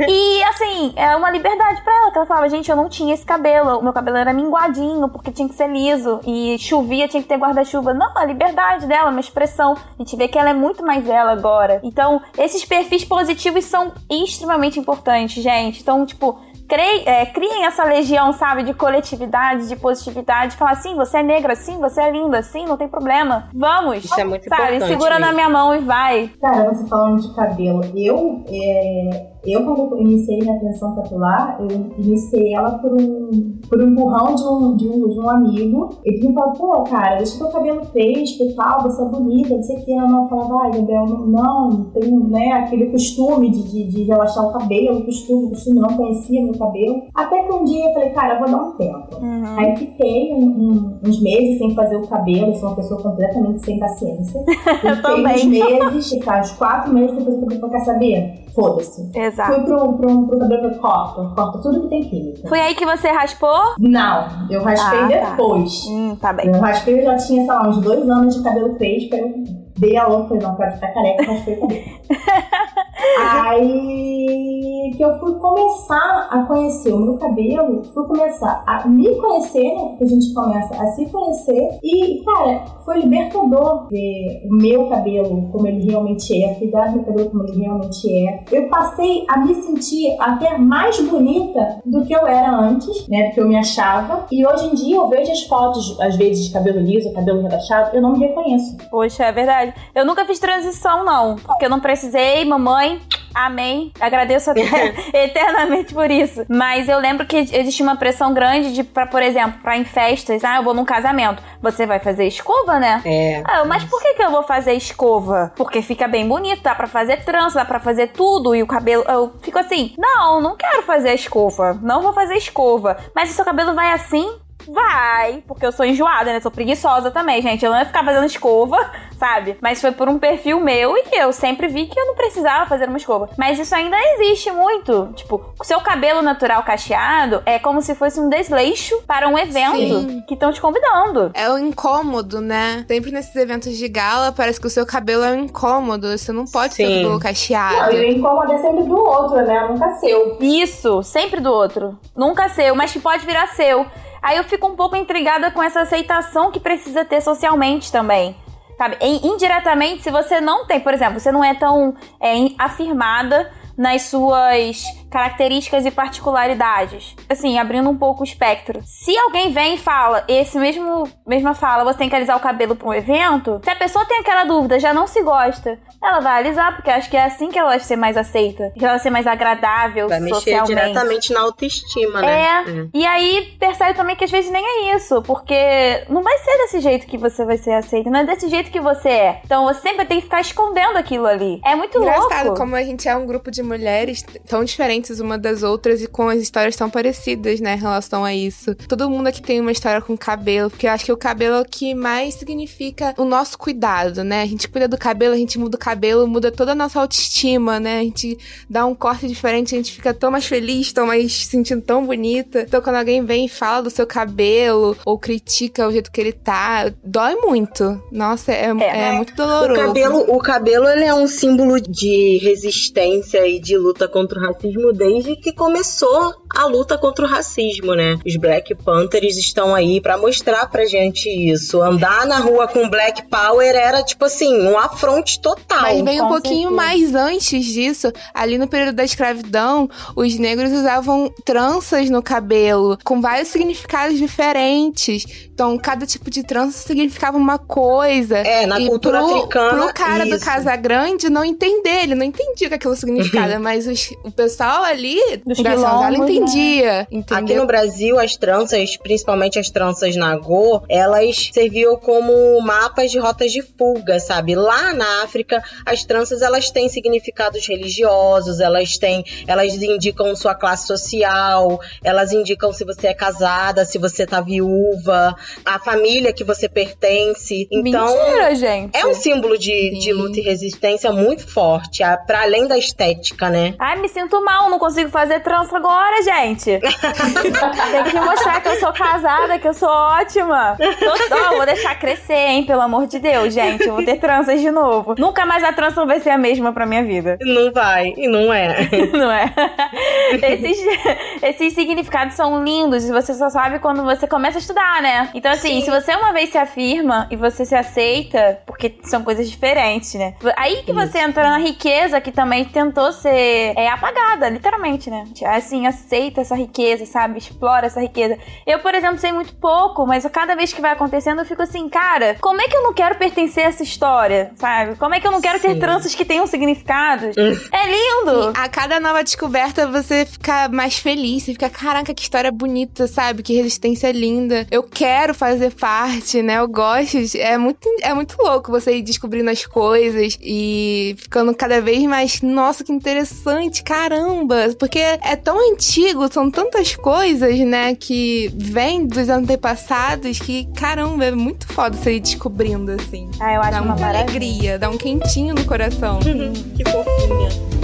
E assim, é uma liberdade pra ela, que ela falava, gente, eu não tinha esse cabelo, o meu cabelo era minguadinho, porque tinha que ser liso, e chovia, tinha que ter guarda-chuva. Não, a liberdade dela, uma expressão. A gente vê que ela é muito mais ela agora. Então, esses perfis positivos são extremamente importantes, gente. Então, tipo, crie- é, criem essa legião, sabe, de coletividade, de positividade. Falar assim, você é negra, sim, você é linda, sim, não tem problema. Vamos! Isso é muito sabe, importante segura na mesmo. minha mão e vai. Cara, você falando de cabelo, eu, é, eu quando eu iniciei minha atenção capilar, eu iniciei ela por um, por um empurrão de um, de, um, de um amigo. Ele me falou, pô, cara, deixa teu cabelo crespo e tal, você é bonita, não sei o que. Eu não falava, ai, Gabriel, não, tem né, aquele costume de, de, de relaxar o cabelo, costume, costume, não conhecia meu cabelo. Até que um dia eu falei, cara, eu vou dar um tempo. Uhum. Aí fiquei um- um- uns meses sem fazer o cabelo, sou uma pessoa completamente sem paciência. [laughs] Eu fiquei também. uns meses, tipo, uns quatro meses depois eu falei, quer saber? Foda-se. Exato. Fui pro, pro, pro cabelo corta, corta tudo que tem química. Foi aí que você raspou? Não, eu raspei Ah, tá. depois. Hum, tá bem. Eu raspei, eu já tinha, sei lá, uns dois anos de cabelo crespo, eu dei a louca, não, quero ficar careca, o cabelo. [laughs] Aí que eu fui começar a conhecer o meu cabelo, fui começar a me conhecer, né? Porque a gente começa a se conhecer. E, cara, foi libertador ver o meu cabelo como ele realmente é, cuidar do meu cabelo como ele realmente é. Eu passei a me sentir até mais bonita do que eu era antes, né? Do que eu me achava. E hoje em dia eu vejo as fotos, às vezes, de cabelo liso, cabelo relaxado, eu não me reconheço. Poxa, é verdade. Eu nunca fiz transição, não. Porque eu não precisei, mamãe. Amém. Agradeço [laughs] eternamente por isso. Mas eu lembro que existe uma pressão grande de, pra, por exemplo, pra em festas. Ah, eu vou num casamento. Você vai fazer escova, né? É. Ah, mas por que, que eu vou fazer escova? Porque fica bem bonito, dá pra fazer trança, dá pra fazer tudo. E o cabelo. Eu fico assim: não, não quero fazer escova. Não vou fazer escova. Mas se seu cabelo vai assim. Vai, porque eu sou enjoada, né? Sou preguiçosa também, gente. Eu não ia ficar fazendo escova, [laughs] sabe? Mas foi por um perfil meu e eu sempre vi que eu não precisava fazer uma escova. Mas isso ainda existe muito. Tipo, o seu cabelo natural cacheado é como se fosse um desleixo para um evento Sim. que estão te convidando. É o incômodo, né? Sempre nesses eventos de gala, parece que o seu cabelo é um incômodo. Você não pode ter o Sim. cabelo Não, cacheado. e o incômodo é sempre do outro, né? Nunca seu. Isso, sempre do outro. Nunca seu, mas que pode virar seu. Aí eu fico um pouco intrigada com essa aceitação que precisa ter socialmente também. Sabe? Indiretamente, se você não tem, por exemplo, você não é tão é, afirmada nas suas características e particularidades. Assim, abrindo um pouco o espectro. Se alguém vem e fala, esse mesmo mesma fala, você tem que alisar o cabelo para um evento, se a pessoa tem aquela dúvida, já não se gosta, ela vai alisar, porque acho que é assim que ela vai ser mais aceita, que ela vai ser mais agradável Vai mexer socialmente. diretamente na autoestima, né? É, e aí percebe também que às vezes nem é isso, porque não vai ser desse jeito que você vai ser aceita, não é desse jeito que você é. Então você sempre tem que ficar escondendo aquilo ali. É muito Engraçado louco. como a gente é um grupo de mulheres tão diferentes uma das outras e com as histórias tão parecidas, né, em relação a isso. Todo mundo aqui tem uma história com cabelo, porque eu acho que o cabelo é o que mais significa o nosso cuidado, né? A gente cuida do cabelo, a gente muda o cabelo, muda toda a nossa autoestima, né? A gente dá um corte diferente, a gente fica tão mais feliz, tão mais se sentindo tão bonita. Então quando alguém vem e fala do seu cabelo ou critica o jeito que ele tá, dói muito. Nossa, é, é muito O doloroso. cabelo, o cabelo ele é um símbolo de resistência e de luta contra o racismo desde que começou a luta contra o racismo, né? Os Black Panthers estão aí pra mostrar pra gente isso. Andar na rua com Black Power era tipo assim, um afronte total. Mas vem um pouquinho certeza. mais antes disso, ali no período da escravidão, os negros usavam tranças no cabelo, com vários significados diferentes. Então, cada tipo de trança significava uma coisa. É, na e cultura pro, africana. pro cara do isso. Casa Grande não entender, ele não entendia o que aquilo significava, mas os- o pessoal ali Dos da senzala quilombos, entendia, entendeu? Aqui no Brasil, as tranças, principalmente as tranças Nagô, elas serviam como mapas de rotas de fuga, sabe? Lá na África, as tranças elas têm significados religiosos, elas têm, elas indicam sua classe social, elas indicam se você é casada, se você tá viúva, a família que você pertence. Então, Mentira, gente. é um símbolo de, de luta e resistência muito forte, a- pra além da estética, né? Ai, me sinto mal, não consigo fazer trança agora, gente. [laughs] Tem que mostrar que eu sou casada, que eu sou ótima. Todo, ó, vou deixar crescer, hein, pelo amor de Deus, gente. Eu vou ter tranças de novo. Nunca mais a trança vai ser a mesma pra minha vida. Não vai, e não é. [laughs] Não é? Esses, esses significados são lindos e você só sabe quando você começa a estudar, né? Então, assim, se você uma vez se afirma e você se aceita, porque são coisas diferentes, né? Aí que você entra na riqueza que também tentou ser é, apagada, literalmente, né? Assim, aceita essa riqueza, sabe? Explora essa riqueza. Eu, por exemplo, sei muito pouco, mas a cada vez que vai acontecendo, eu fico assim, cara, como é que eu não quero pertencer a essa história, sabe? Como é que eu não quero ter Sim. tranças que tenham significados? É lindo! A cada nova descoberta você fica mais feliz, você fica, caraca, que história bonita, sabe? Que resistência linda. Eu quero fazer parte, né? Eu gosto. É muito, é muito louco você ir descobrindo as coisas e ficando cada vez mais, nossa, que interessante, caramba. Porque é tão antigo, são tantas coisas, né? Que vêm dos antepassados que, caramba, é muito foda você ir descobrindo, assim. Ah, eu acho Dá uma maravilha. alegria, dá um quentinho no coração. [laughs] que fofinha.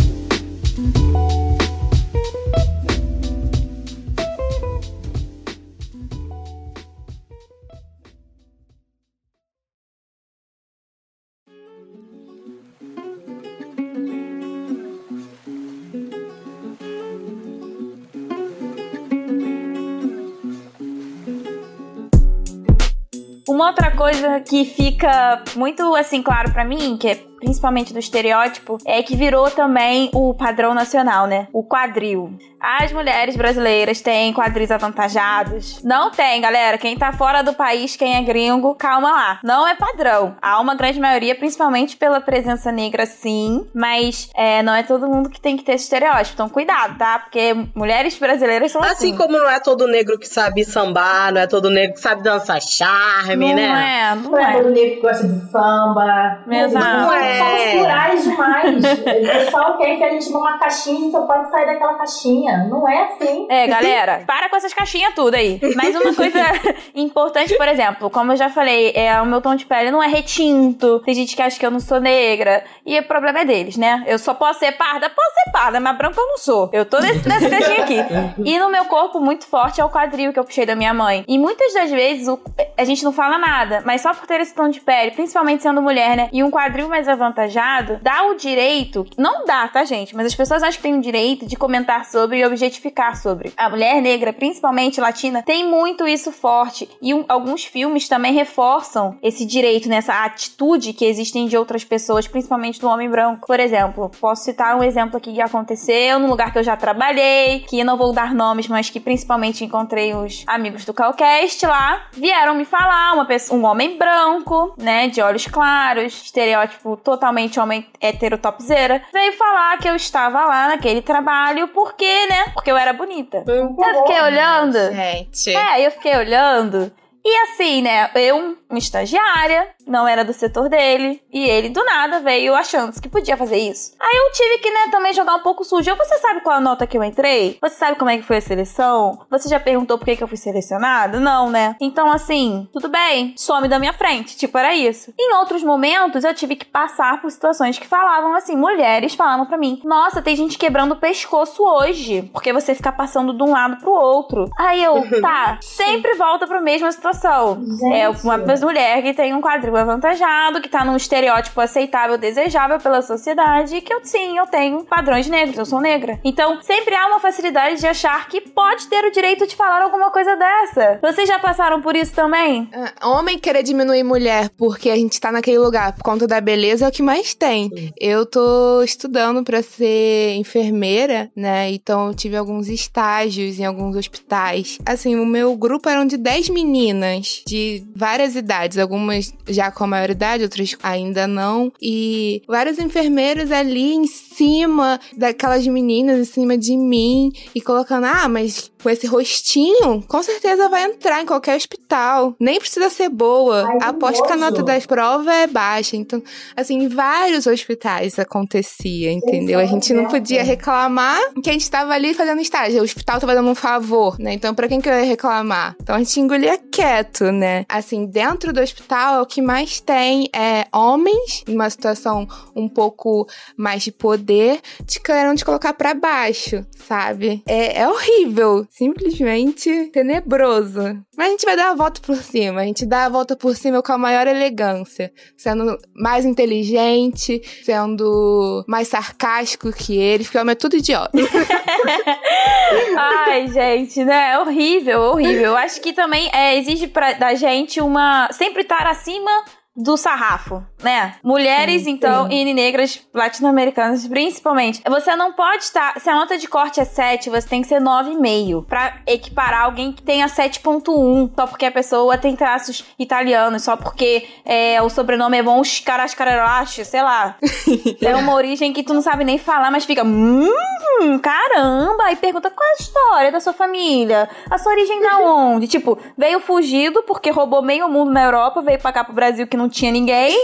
Uma outra coisa que fica muito assim claro pra mim, que é principalmente do estereótipo, é que virou também o padrão nacional, né? O quadril. As mulheres brasileiras têm quadris avantajados? Não tem, galera. Quem tá fora do país, quem é gringo, calma lá. Não é padrão. Há uma grande maioria, principalmente pela presença negra, sim, mas é, não é todo mundo que tem que ter esse estereótipo. Então, cuidado, tá? Porque mulheres brasileiras são assim. Assim como não é todo negro que sabe sambar, não é todo negro que sabe dançar charme, não né? é, não Não é é. todo negro que gosta de samba. Exato. Não é. Somos plurais demais. O pessoal quer que a gente numa caixinha, a gente só pode sair daquela caixinha. Não é assim. É, galera, para com essas caixinhas tudo aí. Mas uma coisa [laughs] importante, por exemplo, como eu já falei, é, o meu tom de pele não é retinto. Tem gente que acha que eu não sou negra. E o problema é deles, né? Eu só posso ser parda? Posso ser parda, mas branca eu não sou. Eu tô nesse, nessa caixinha aqui. E no meu corpo, muito forte é o quadril que eu puxei da minha mãe. E muitas das vezes o- a gente não fala nada, mas só por ter esse tom de pele, principalmente sendo mulher, né? E um quadril mais avantajado, dá o direito. Não dá, tá, gente? Mas as pessoas acham que tem o direito de comentar sobre e objetificar sobre. A mulher negra, principalmente latina, tem muito isso forte. E um- alguns filmes também reforçam esse direito nessa atitude que existem de outras pessoas, principalmente do homem branco. Por exemplo, posso citar um exemplo aqui que aconteceu num lugar que eu já trabalhei, que não vou dar nomes, mas que principalmente encontrei os amigos do Calcast lá. Vieram me falar, uma pessoa, um homem branco, né, de olhos claros, estereótipo totalmente homem hétero topzera, veio falar que eu estava lá naquele trabalho porque, né, porque eu era bonita. Eu fiquei olhando. Gente. É, eu fiquei olhando. E assim, né? Eu, uma estagiária, não era do setor dele. E ele, do nada, veio achando que podia fazer isso. Aí eu tive que, né, também jogar um pouco sujo. Você sabe qual a nota que eu entrei? Você sabe como é que foi a seleção? Você já perguntou por que, que eu fui selecionada? Não, né? Então, assim, tudo bem, some da minha frente. Tipo, era isso. Em outros momentos, eu tive que passar por situações que falavam assim, mulheres falavam pra mim: Nossa, tem gente quebrando o pescoço hoje. Porque você fica passando de um lado pro outro. Aí eu, [laughs] tá, sempre volta pra mesma situação. É uma mulher que tem um quadril avantajado, que tá num estereótipo aceitável, desejável pela sociedade, e que eu sim, eu tenho padrões negros, eu sou negra. Então, sempre há uma facilidade de achar que pode ter o direito de falar alguma coisa dessa. Vocês já passaram por isso também? Ah, Homem querer diminuir mulher porque a gente tá naquele lugar por conta da beleza é o que mais tem. Eu tô estudando pra ser enfermeira, né? Então eu tive alguns estágios em alguns hospitais. Assim, o meu grupo eram de 10 meninas meninas de várias idades, algumas já com a maioridade, outras ainda não, e vários enfermeiros ali em cima daquelas meninas, em cima de mim, e colocando, ah, mas com esse rostinho, com certeza vai entrar em qualquer hospital. Nem precisa ser boa. Ai, Aposto que a nota das provas é baixa. Então, assim, em vários hospitais acontecia, entendeu? A gente não podia reclamar que a gente tava ali fazendo estágio. O hospital tava dando um favor, né? Então, pra quem que eu ia reclamar? Então, a gente engolia quieto, né? Assim, dentro do hospital, o que mais tem é homens, numa situação um pouco mais de poder, te querendo te colocar pra baixo, sabe? É, é horrível. Simplesmente tenebroso. Mas a gente vai dar a volta por cima. A gente dá a volta por cima com a maior elegância. Sendo mais inteligente, sendo mais sarcástico que eles, porque o homem é tudo idiota. [laughs] Ai, gente, né? É horrível, horrível. Eu acho que também é, exige pra, da gente uma. Sempre estar acima do sarrafo, né? Mulheres, então, e negras latino-americanas, principalmente. Você não pode estar. Se a nota de corte é 7, você tem que ser 9,5. Pra equiparar alguém que tenha 7,1. Só porque a pessoa tem traços italianos, só porque é, o sobrenome é bom Carascaralache, sei lá. [laughs] é uma origem que tu não sabe nem falar, mas fica. Hum, caramba! E pergunta qual é a história da sua família? A sua origem da [laughs] onde? Tipo, veio fugido porque roubou meio mundo na Europa, veio pra cá pro Brasil que não tinha ninguém.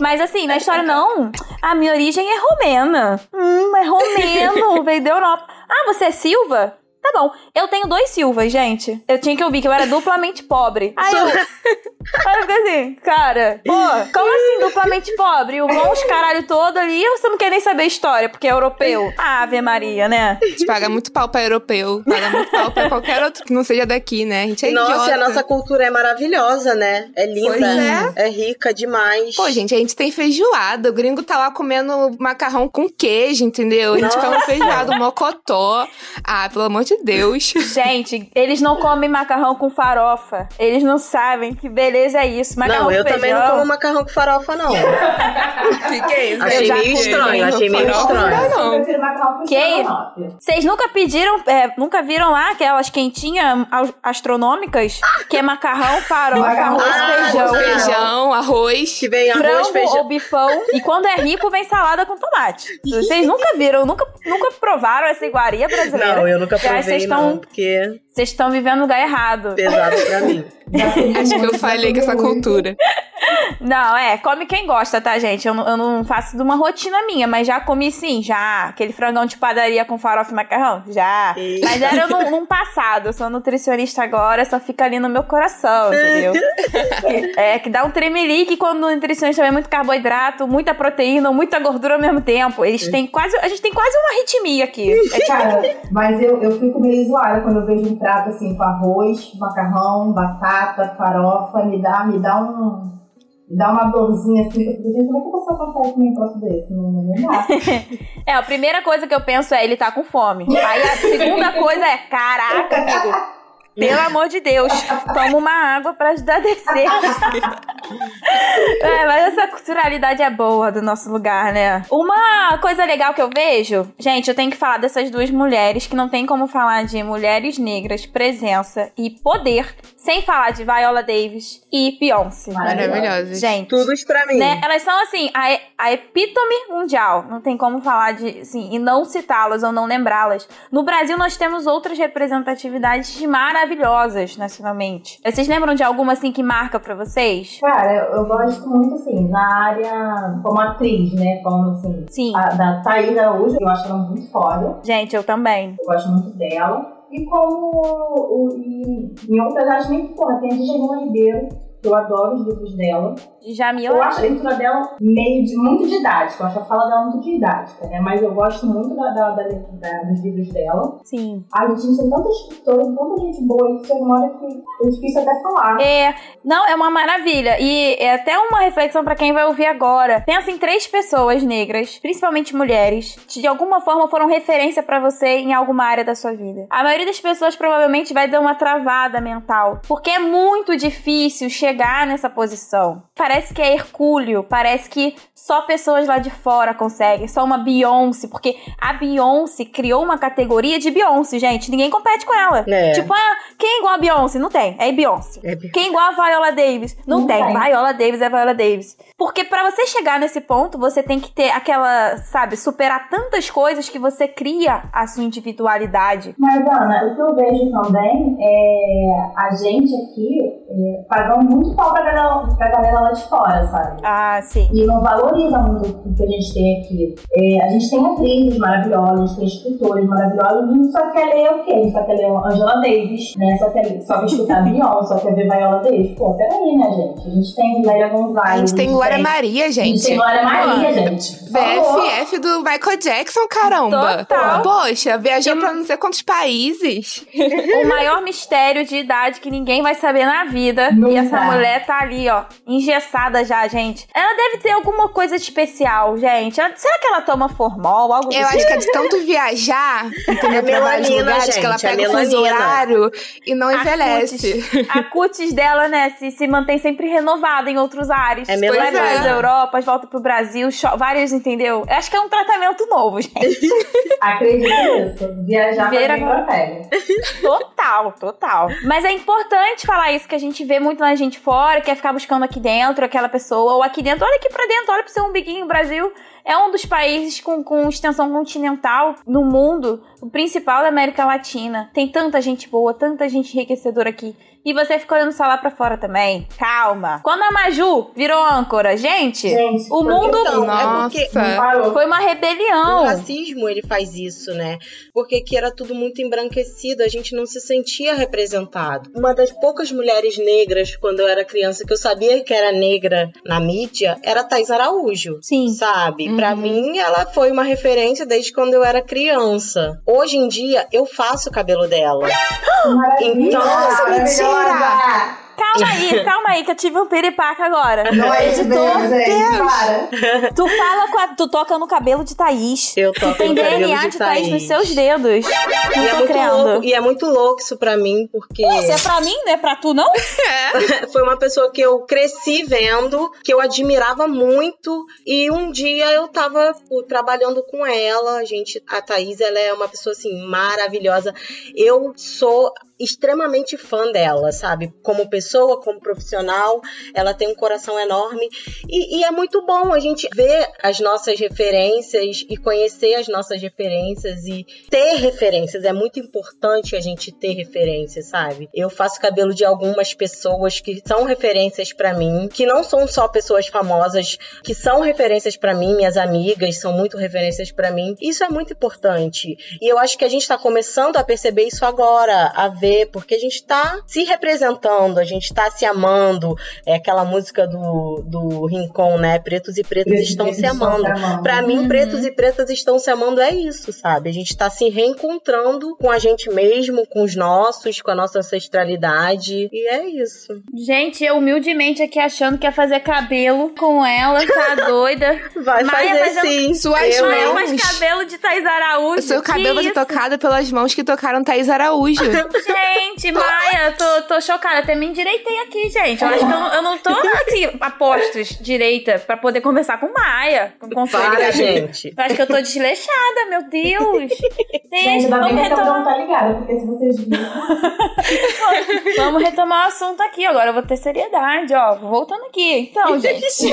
Mas assim, na história não. A minha origem é romena. Hum, é romeno, [laughs] veio da Europa. Ah, você é Silva? Tá bom. Eu tenho dois Silvas, gente. Eu tinha que ouvir que eu era duplamente pobre. Aí eu. [laughs] Aí eu fiquei assim, cara, pô, como assim duplamente pobre? O bom os caralho todo ali, você não quer nem saber a história, porque é europeu. Ah, Ave Maria, né? A gente paga muito pau pra europeu, paga muito pau pra qualquer outro que não seja daqui, né? A gente é Nossa, idiota. a nossa cultura é maravilhosa, né? É linda, Pois é. rica demais. Pô, gente, a gente tem feijoada. O gringo tá lá comendo macarrão com queijo, entendeu? A gente come feijoada, mocotó. Ah, pelo amor de Deus. [laughs] Gente, eles não comem macarrão com farofa. Eles não sabem que beleza é isso. Macarrão não, eu com feijão. também não como macarrão com farofa, não. [laughs] que que é isso? Achei meio comi. estranho, achei meio Farofa estranho. não. Eu prefiro macarrão com Que? Vocês nunca pediram, é, nunca viram lá aquelas quentinhas astronômicas? Que é macarrão, farofa, arroz, Ah, feijão. Feijão, arroz. Que vem arroz, Frango feijão. ou bifão. E quando é rico, vem salada com tomate. Vocês nunca viram, nunca, nunca provaram essa iguaria brasileira. Não, eu nunca provei, vocês não, tão- porque Vocês estão vivendo no lugar errado. pesado pra mim. Acho que eu falei com essa cultura. Não, é, come quem gosta, tá, gente? Eu não, eu não faço de uma rotina minha, mas já comi sim, já. Aquele frangão de padaria com farofa e macarrão, já. Eita. Mas era num, num passado, eu sou nutricionista agora, só fica ali no meu coração, entendeu? [laughs] é, que dá um tremelique quando o nutricionista vê muito carboidrato, muita proteína, muita gordura ao mesmo tempo. Eles têm quase, a gente tem quase uma arritmia aqui. É tipo, Cara, mas eu, eu fico meio zoada quando eu vejo um prato assim com arroz, macarrão, batata, farofa, me dá, me dá um. Me dá uma dorzinha assim, eu fico, gente, como é que a pessoa consegue comer um troço desse? Não, não, não dá. [laughs] é, a primeira coisa que eu penso é ele tá com fome. Aí a segunda coisa é, caraca, amigo. Pelo amor de Deus, toma uma água pra ajudar a descer. [laughs] é, mas essa culturalidade é boa do nosso lugar, né? Uma coisa legal que eu vejo, gente, eu tenho que falar dessas duas mulheres que não tem como falar de mulheres negras, presença e poder sem falar de Viola Davis e Beyoncé. Maravilhosa. Gente, Tudo isso pra mim. né? Elas são assim, a, a epítome mundial. Não tem como falar de, assim, e não citá-las ou não lembrá-las. No Brasil, nós temos outras representatividades maravilhosas nacionalmente. Vocês lembram de alguma assim que marca pra vocês? Cara, eu, eu gosto muito, assim, na área como atriz, né? Como, assim, Sim. a, da Thaís Araújo, eu acho ela muito foda. Gente, eu também. Eu gosto muito dela. E como o, e, em outras áreas nem porra, tem a Djanila Ribeiro, que eu adoro os livros dela. Jamila. Eu acho a leitura dela meio de, muito didática, eu acho a fala dela muito didática, né? Mas eu gosto muito da, da, da, da- dos livros dela. Sim. A gente tem tanta escritora, tanta gente boa, que chega uma hora que é difícil até falar. É, não, é uma maravilha. E é até uma reflexão pra quem vai ouvir agora. Pensa em três pessoas negras, principalmente mulheres, que de alguma forma foram referência pra você em alguma área da sua vida. A maioria das pessoas provavelmente vai dar uma travada mental, porque é muito difícil chegar chegar nessa posição. Parece que é hercúleo, parece que só pessoas lá de fora conseguem, só uma Beyoncé, porque a Beyoncé criou uma categoria de Beyoncé, gente. Ninguém compete com ela. É. Tipo, ah, quem é igual a Beyoncé? Não tem. É Beyoncé. É Be- Quem é igual a Viola Davis? Não, Não tem. tem. Viola Davis é Viola Davis. Porque pra você chegar nesse ponto, você tem que ter aquela, sabe, superar tantas coisas que você cria a sua individualidade. Mas, Ana, o que eu vejo também é a gente aqui é, pagando muito pau pra galera, pra galera lá de fora, sabe? Ah, sim. E não valoriza muito o que a gente tem aqui. É, a gente tem atrizes maravilhosas, a gente tem escritores maravilhosos, a gente só quer ler o quê? A gente só quer ler Angela Davis, né? Só quer, só quer escutar [laughs] Beyoncé, só quer ver Viola Davis. Pô, peraí, né, gente? A gente tem Lélia Gonzalez. A gente tem Glória Maria, A gente gente. tem Glória Maria, gente. BFF do Michael Jackson, caramba. Total. Poxa, viajou pra não sei quantos países. [laughs] o maior mistério de idade que ninguém vai saber na vida. Nunca. E essa mulher tá ali, ó, engessada já, gente. Ela deve ter alguma coisa de especial, gente. Será que ela toma formol, algo Eu tipo? acho que é de tanto viajar, entendeu? É melanina, lugares, que ela gente, é pega o fuso horário e não A envelhece. A cutis dela, né, se, se mantém sempre renovada em outros ares. É Vai melanina. para as Europas, volta pro Brasil, vários, entendeu? Eu acho que é um tratamento novo, gente. [laughs] Acredito nisso. Viajar Ver pra mim agora. pra pele. Total, total. Mas é importante falar isso, que a gente vê muito na gente fora, quer ficar buscando aqui dentro aquela pessoa, ou aqui dentro, olha aqui pra dentro, olha pro seu umbiguinho, Brasil é um dos países com, com extensão continental no mundo, o principal da América Latina. Tem tanta gente boa, tanta gente enriquecedora aqui. E você fica olhando só lá pra fora também. Calma. Quando a Maju virou âncora, gente, Gente, o mundo Então, é porque Nossa. Foi uma o rebelião. racismo ele faz isso, né? Porque aqui era tudo muito embranquecido, a gente não se sentia representado. Uma das poucas mulheres negras quando eu era criança que eu sabia que era negra na mídia era Thais Araújo. Sim. Sabe? Uhum. Pra mim, ela foi uma referência desde quando eu era criança. Hoje em dia, eu faço o cabelo dela. Maravilha. [gasps] Então, Nossa, Maravilhosa. Calma aí, [laughs] calma aí, que eu tive um piripaque agora. Não é isso Editor. Para. Tu fala com a, Tu toca no cabelo de Thaís. Eu Tu toco tem no cabelo DNA de de Thaís nos Thaís. seus dedos. E Não é, tô muito crendo. louco, e é muito louco isso pra mim, porque Se é pra mim, não é pra tu, não? [laughs] foi uma pessoa que eu cresci vendo, que eu admirava muito, e um dia eu tava pô, trabalhando com ela, a gente, a Thaís, ela é uma pessoa assim maravilhosa. Eu sou extremamente fã dela, sabe? Como pessoa, como profissional, ela tem um coração enorme e, e é muito bom a gente ver as nossas referências e conhecer as nossas referências e ter referências. É muito importante a gente ter referências, sabe? Eu faço cabelo de algumas pessoas que são referências pra mim, que não são só pessoas famosas, que são referências pra mim, minhas amigas são muito referências pra mim. Isso é muito importante. E eu acho que a gente tá começando a perceber isso agora, a ver, porque a gente tá se representando, a gente tá se amando. É aquela música do, do Rincon, né? Pretos e pretas Pretos estão se estão amando. se amando. Pra mim, Uhum. pretos e pretas estão se amando é isso, sabe? A gente tá se reencontrando com a gente mesmo, com os nossos, com a nossa ancestralidade. E é isso. Gente, eu humildemente aqui achando que ia fazer cabelo com ela, tá [laughs] doida? Vai Maia fazer fazendo- sim. Suas Eu, Maia mãos. faz cabelo de Thaís Araújo. O seu cabelo vai ser tocado pelas mãos que tocaram Thaís Araújo. [laughs] Gente, Maia, tô, tô chocada. Até me endireitei aqui, gente. Eu acho que eu, não- eu não tô aqui a postos direita pra poder conversar com Maia. Com conselho. Para, gente. Eu acho que eu tô desleixada, meu Deus. [laughs] Bem vamos que retomar, tá ligada, porque se vocês [laughs] vamos retomar o assunto aqui. Agora eu vou ter seriedade, ó. Voltando aqui. Então, [laughs] gente.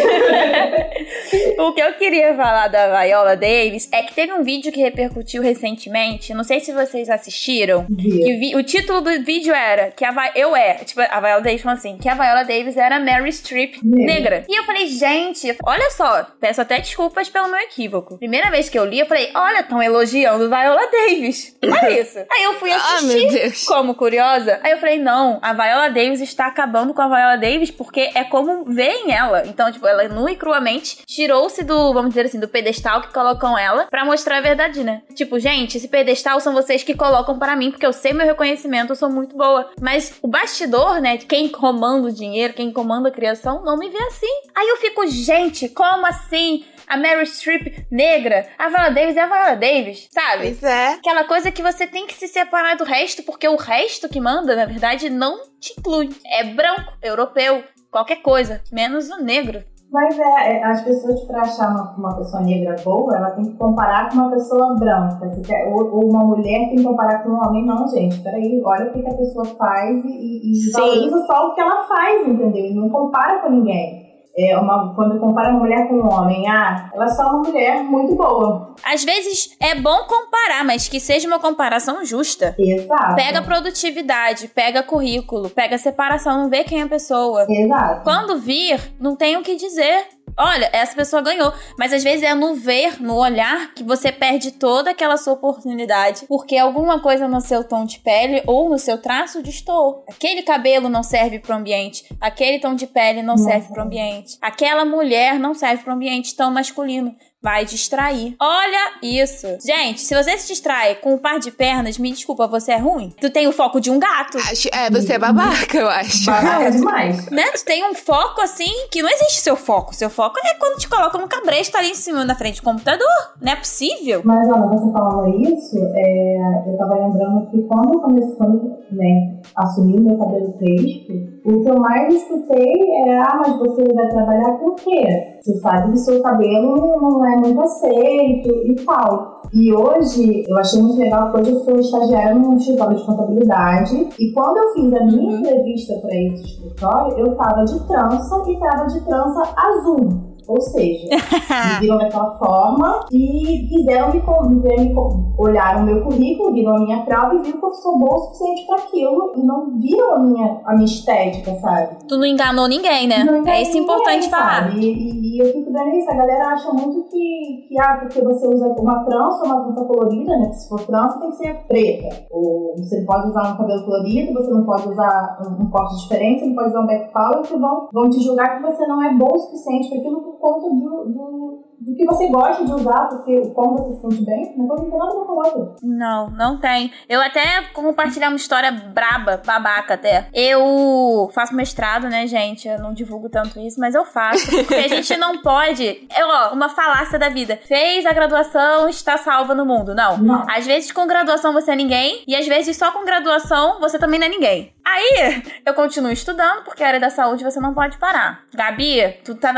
o que eu queria falar da Viola Davis é que teve um vídeo que repercutiu recentemente. Não sei se vocês assistiram. Que o vi- o título do vídeo era que a Vi- eu é, tipo, a Viola Davis falou assim, que a Viola Davis era Mary Streep Negra. E eu falei, gente, olha só, peço até desculpas pelo meu equívoco. Primeira vez que eu li, eu falei, olha, estão elogiando Viola Davis. Olha isso. Aí eu fui [laughs] Ah, assistir Deus. como curiosa. Aí eu falei, não, a Viola Davis está acabando com a Viola Davis porque é como veem ela. Então, tipo, ela nua e cruamente tirou-se do, vamos dizer assim, do pedestal que colocam ela pra mostrar a verdade, né? Tipo, gente, esse pedestal são vocês que colocam para mim porque eu sei meu reconhecimento, eu sou muito boa. Mas o bastidor, né, quem comanda o dinheiro, quem comanda a criação, não me vê assim. Aí eu fico, gente, como assim? A Mary Streep negra, a Viola Davis é a Viola Davis, sabe? Pois é. Aquela coisa que você tem que se separar do resto, porque o resto que manda, na verdade, não te inclui. É branco, europeu, qualquer coisa, menos o negro. Mas é, é, as pessoas, para achar uma, uma pessoa negra boa, ela tem que comparar com uma pessoa branca. Ou, ou, uma mulher tem que comparar com um homem. Não, gente, peraí, olha o que, que a pessoa faz e, e valoriza só o que ela faz, entendeu? E não compara com ninguém. É uma, quando compara uma mulher com um homem, ah, ela é só uma mulher muito boa. Às vezes é bom comparar, mas que seja uma comparação justa. Exato. Pega produtividade, pega currículo, pega separação, não vê quem é a pessoa. Exato. Quando vir, não tem o que dizer. Olha, essa pessoa ganhou. Mas às vezes é no ver, no olhar, que você perde toda aquela sua oportunidade. Porque alguma coisa no seu tom de pele ou no seu traço destoou. Aquele cabelo não serve pro ambiente. Aquele tom de pele não, não serve pro ambiente. Aquela mulher não serve pro ambiente tão masculino vai distrair. Olha isso. Gente, se você se distrai com um par de pernas, me desculpa, você é ruim? Tu tem o foco de um gato. Acho, é, você é babaca, eu acho. Babaca demais. Né? Tu tem um foco assim que não existe seu foco. Seu foco é quando te colocam no cabresto ali em cima na frente do computador. Não é possível. Mas, olha, você falando isso, é, eu tava lembrando que quando eu comecei, né, assumi o meu cabelo crespo, o que eu mais escutei é, ah, mas você vai trabalhar com o quê? Você sabe que seu cabelo não é muito aceito e tal. E hoje, eu achei muito legal, porque eu sou estagiária num escritório de contabilidade. E quando eu fiz a minha uhum. entrevista para esse escritório, eu tava de trança e tava de trança azul. Ou seja, me viram daquela forma e quiseram me, me, me olharam o meu currículo, viram a minha prova e viram que eu sou boa o suficiente para aquilo e não viram a minha, a minha estética, sabe? Tu não enganou ninguém, né? Não é isso ninguém, importante falar. E, e, e, eu fico dando isso, a galera acha muito que, que ah, porque você usa uma trança, uma trança colorida, né? Que se for trança tem que ser preta. Ou você pode usar um cabelo colorido, você não pode usar um, um corte diferente, você não pode usar um back power, que vão, vão te julgar que você não é bom o suficiente para aquilo conta do, do, do, que você gosta de usar, porque como você se sente bem, não tem nada com outra. Não, não tem. Eu até compartilhar uma história braba, babaca até. Eu faço mestrado, né, gente? Eu não divulgo tanto isso, mas eu faço. Porque a [laughs] gente não pode. É, ó, uma falácia da vida. Fez a graduação, está salva no mundo. Não. não. Às vezes com graduação você é ninguém, e às vezes só com graduação você também não é ninguém. Aí, eu continuo estudando, porque a área da saúde você não pode parar. Gabi, tu tá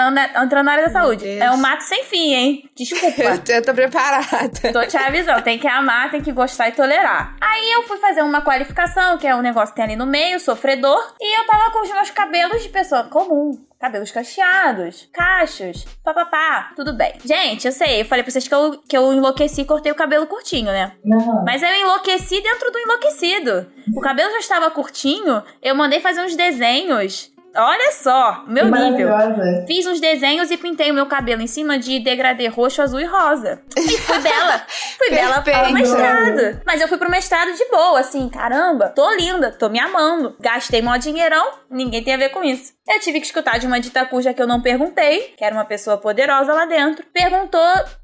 entrando na área da saúde. É um mato sem fim, hein? Desculpa. [laughs] eu tô preparada. Tô te avisando. Tem que amar, tem que gostar e tolerar. Aí eu fui fazer uma qualificação, que é um negócio que tem ali no meio, sofredor. E eu tava com os meus cabelos de pessoa comum cabelos cacheados, cachos, papapá, tudo bem. Gente, eu sei, eu falei pra vocês que eu, que eu enlouqueci e cortei o cabelo curtinho, né? Não. Mas eu enlouqueci dentro do enlouquecido. O cabelo já estava curtinho, eu mandei fazer uns desenhos Olha só, meu nível. Fiz uns desenhos e pintei o meu cabelo em cima de degradê roxo, azul e rosa. E fui dela. fui dela para o mestrado. Mas eu fui pro mestrado de boa, assim, caramba, tô linda, tô me amando. Gastei mó dinheirão, ninguém tem a ver com isso. Eu tive que escutar de uma dita cuja que eu não perguntei, que era uma pessoa poderosa lá dentro. Perguntou